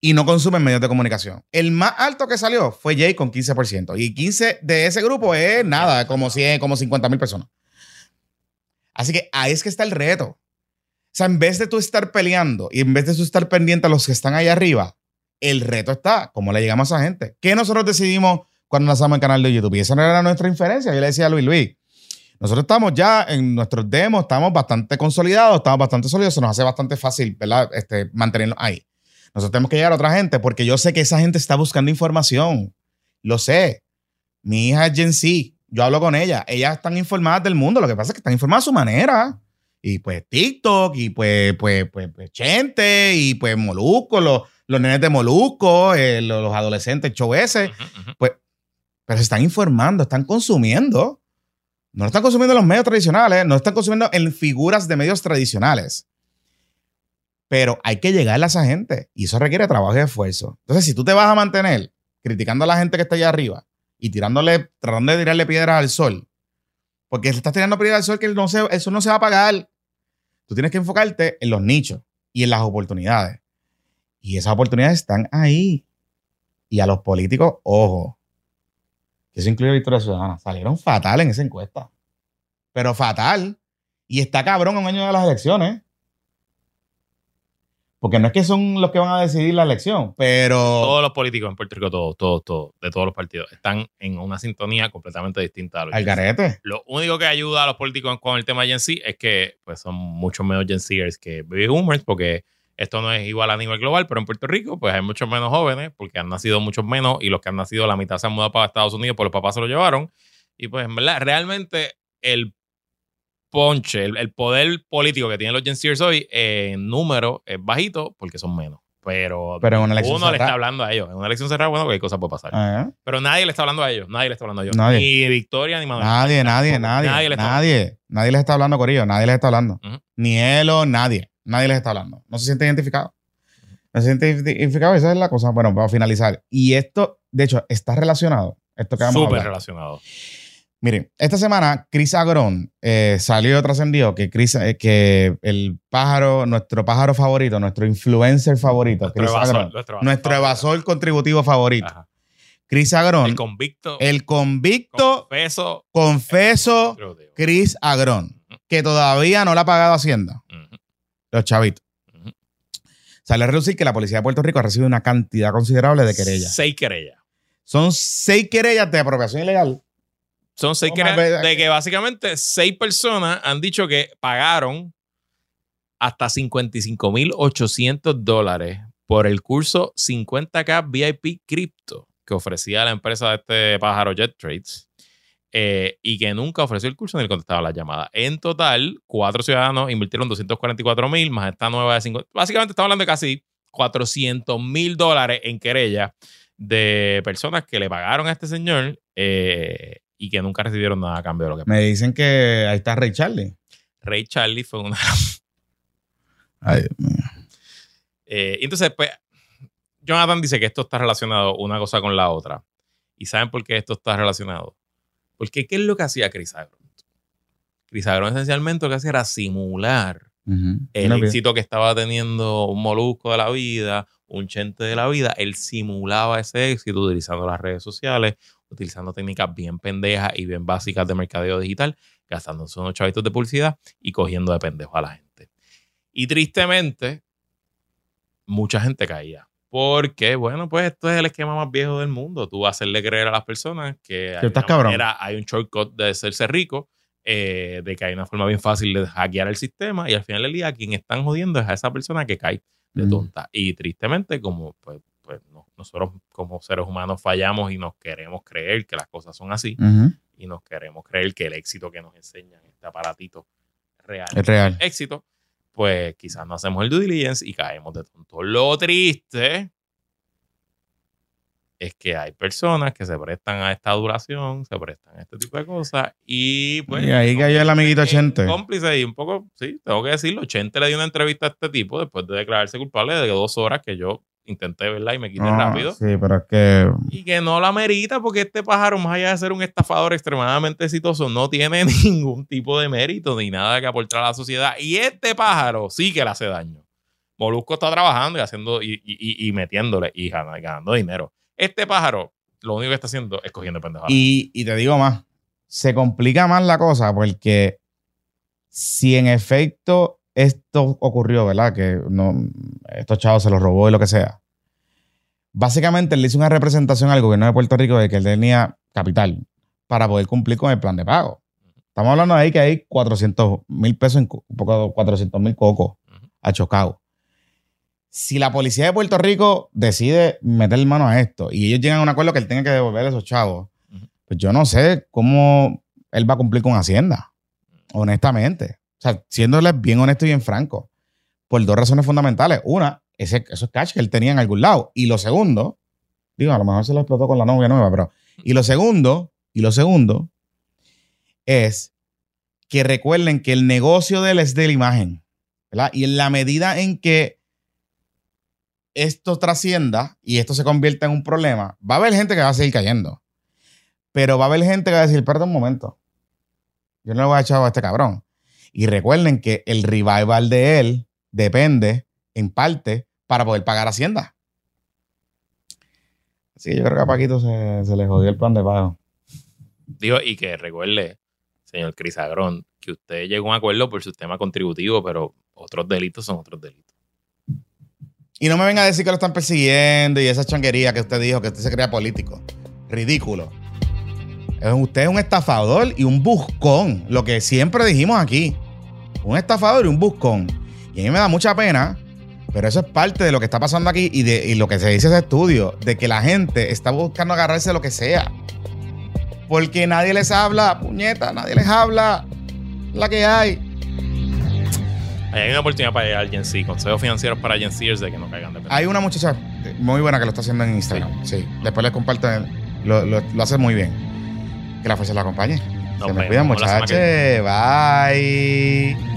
Y no consumen medios de comunicación. El más alto que salió fue Jay con 15%. Y 15 de ese grupo es nada, como 100, como 50 mil personas. Así que ahí es que está el reto. O sea, en vez de tú estar peleando y en vez de tú estar pendiente a los que están allá arriba, el reto está, ¿cómo le llegamos a esa gente? ¿Qué nosotros decidimos cuando lanzamos el canal de YouTube? Y esa no era nuestra inferencia. Yo le decía a Luis Luis, nosotros estamos ya en nuestros demos, estamos bastante consolidados, estamos bastante sólidos, se nos hace bastante fácil, ¿verdad? Este, mantenernos ahí. Nosotros tenemos que llegar a otra gente porque yo sé que esa gente está buscando información. Lo sé. Mi hija es Gen Z. Yo hablo con ella. Ellas están informadas del mundo. Lo que pasa es que están informadas a su manera. Y pues TikTok, y pues, pues, pues, pues Chente, y pues Molusco, los, los nenes de Molusco, eh, los, los adolescentes, show ese. Ujú. Pero se están informando, están consumiendo. No lo están consumiendo en los medios tradicionales, no lo están consumiendo en figuras de medios tradicionales. Pero hay que llegarle a esa gente y eso requiere trabajo y esfuerzo. Entonces, si tú te vas a mantener criticando a la gente que está allá arriba y tirándole, tratando de tirarle piedras al sol, porque si estás tirando piedras al sol que eso no se va a pagar, tú tienes que enfocarte en los nichos y en las oportunidades. Y esas oportunidades están ahí. Y a los políticos, ojo, que eso incluye Victoria Ciudadana, salieron fatal en esa encuesta. Pero fatal. Y está cabrón un año de las elecciones. Porque no es que son los que van a decidir la elección, pero. Todos los políticos en Puerto Rico, todos, todos, todos, de todos los partidos, están en una sintonía completamente distinta a Al garete. Lo único que ayuda a los políticos con el tema Gen Z es que pues, son mucho menos Gen Zers que baby boomers, porque esto no es igual a nivel global, pero en Puerto Rico pues hay muchos menos jóvenes, porque han nacido muchos menos, y los que han nacido la mitad se han mudado para Estados Unidos, pues los papás se lo llevaron. Y pues en verdad, realmente el ponche, el, poder político que tienen los Gen Zers hoy en número es bajito porque son menos. Pero, Pero en una elección uno le está hablando a ellos. En una elección cerrada, bueno, cualquier cosa puede pasar. Ah, Pero nadie le está hablando a ellos. Nadie le está hablando a ellos. Nadie. Ni Victoria ni Manuel. Nadie, nadie, nadie. Nadie le está Nadie. Nadie les está hablando, Corillo. Nadie les está hablando. Ujú. Ni Elo, nadie. Nadie les está hablando. No se siente identificado. No se siente identificado. Esa es la cosa. Bueno, para finalizar. Y esto, de hecho, está relacionado. Esto que vamos a Súper relacionado. Miren, esta semana Chris Agrón eh, salió trascendió que, Chris, eh, que el pájaro, nuestro pájaro favorito, nuestro influencer favorito, Nuestro Chris evasor, Agrón, nuestro nuestro evasor contributivo favorito, Ajá. Chris Agrón, El el, convicto. convicto, Confeso. confeso. Chris Agrón, que todavía no le ha pagado Hacienda, los chavitos. Sale a reducir que la policía de Puerto Rico ha recibido una cantidad considerable de querellas. Seis querellas. Son seis querellas de apropiación ilegal. Son seis ver. de que básicamente seis personas han dicho que pagaron hasta 55.800 dólares por el curso 50K VIP Crypto que ofrecía la empresa de este pájaro Jet Trades eh, y que nunca ofreció el curso ni le contestaba las llamadas. En total, cuatro ciudadanos invirtieron 244 mil más esta nueva de 50. Básicamente estamos hablando de casi 400 mil dólares en querella de personas que le pagaron a este señor eh, y que nunca recibieron nada a cambio de lo que Me dicen que ahí está Ray Charlie. Ray Charlie fue una. Ay, Dios mío. Eh, entonces, pues, Jonathan dice que esto está relacionado una cosa con la otra. ¿Y saben por qué esto está relacionado? Porque, ¿qué es lo que hacía Chris Agron? Chris Agron esencialmente lo que hacía era simular el éxito que estaba teniendo un molusco de la vida, un chente de la vida. Él simulaba ese éxito utilizando las redes sociales, utilizando técnicas bien pendejas y bien básicas de mercadeo digital, gastándose unos chavitos de publicidad y cogiendo de pendejo a la gente. Y tristemente, mucha gente caía. Porque, bueno, pues esto es el esquema más viejo del mundo. Tú hacerle creer a las personas que hay, estás una cabrón. manera- hay un shortcut de hacerse rico, eh, de que hay una forma bien fácil de hackear el sistema y al final del día quien están jodiendo es a esa persona que cae de Mm. tonta. Y tristemente, como pues, nosotros como seres humanos fallamos y nos queremos creer que las cosas son así y nos queremos creer que el éxito que nos enseñan este aparatito real Es real. éxito, pues quizás no hacemos el due diligence y caemos de tonto. Lo triste es que hay personas que se prestan a esta duración, se prestan a este tipo de cosas y pues... Y ahí cayó el amiguito en Chente. Cómplice y un poco, sí, tengo que decirlo, Chente le dio una entrevista a este tipo después de declararse culpable de dos horas que yo intenté verla y me quité Ah, rápido. Sí, pero es que. Y que no la merita porque este pájaro, más allá de ser un estafador extremadamente exitoso, no tiene ningún tipo de mérito ni nada que aportar a la sociedad. Y este pájaro sí que le hace daño. Molusco está trabajando y haciendo y, y- y- metiéndole y ganando dinero. Este pájaro lo único que está haciendo es cogiendo pendejos. Y, y te digo más, se complica más la cosa porque si en efecto esto ocurrió, ¿verdad? Que no, estos chavos se los robó y lo que sea. Básicamente él le hizo una representación al gobierno de Puerto Rico de que él tenía capital para poder cumplir con el plan de pago. Estamos hablando ahí que hay 400 mil pesos, en, un poco 400 mil cocos a Chocao. Si la policía de Puerto Rico decide meter mano a esto y ellos llegan a un acuerdo que él tenga que devolver a esos chavos, pues yo no sé cómo él va a cumplir con Hacienda, honestamente. O sea, siéndoles bien honesto y bien franco, por dos razones fundamentales. Una, ese, esos cash que él tenía en algún lado. Y lo segundo, digo, a lo mejor se lo explotó con la novia nueva, pero. Y lo segundo, y lo segundo, es que recuerden que el negocio de él es de la imagen, ¿verdad? Y en la medida en que esto trascienda y esto se convierta en un problema, va a haber gente que va a seguir cayendo. Pero va a haber gente que va a decir, perdón un momento. Yo no le voy a echar a este cabrón. Y recuerden que el revival de él depende, en parte, para poder pagar Hacienda. Así que yo creo que a Paquito se, se le jodió el plan de pago. Digo, y que recuerde, señor Crisagrón, que usted llegó a un acuerdo por su sistema contributivo, pero otros delitos son otros delitos. Y no me venga a decir que lo están persiguiendo y esa changuería que usted dijo, que usted se crea político. Ridículo. Usted es un estafador y un buscón, lo que siempre dijimos aquí. Un estafador y un buscón. Y a mí me da mucha pena, pero eso es parte de lo que está pasando aquí y de y lo que se dice ese estudio, de que la gente está buscando agarrarse de lo que sea. Porque nadie les habla, puñeta, nadie les habla. La que hay. Ahí hay una oportunidad para Agency, consejos financieros para agenciers de que no caigan de Hay una muchacha muy buena que lo está haciendo en Instagram. Sí. Después les comparto. Lo, lo, lo hace muy bien. Que la fuerza la acompañe. Se me vemos. cuidan, muchachos. Bye.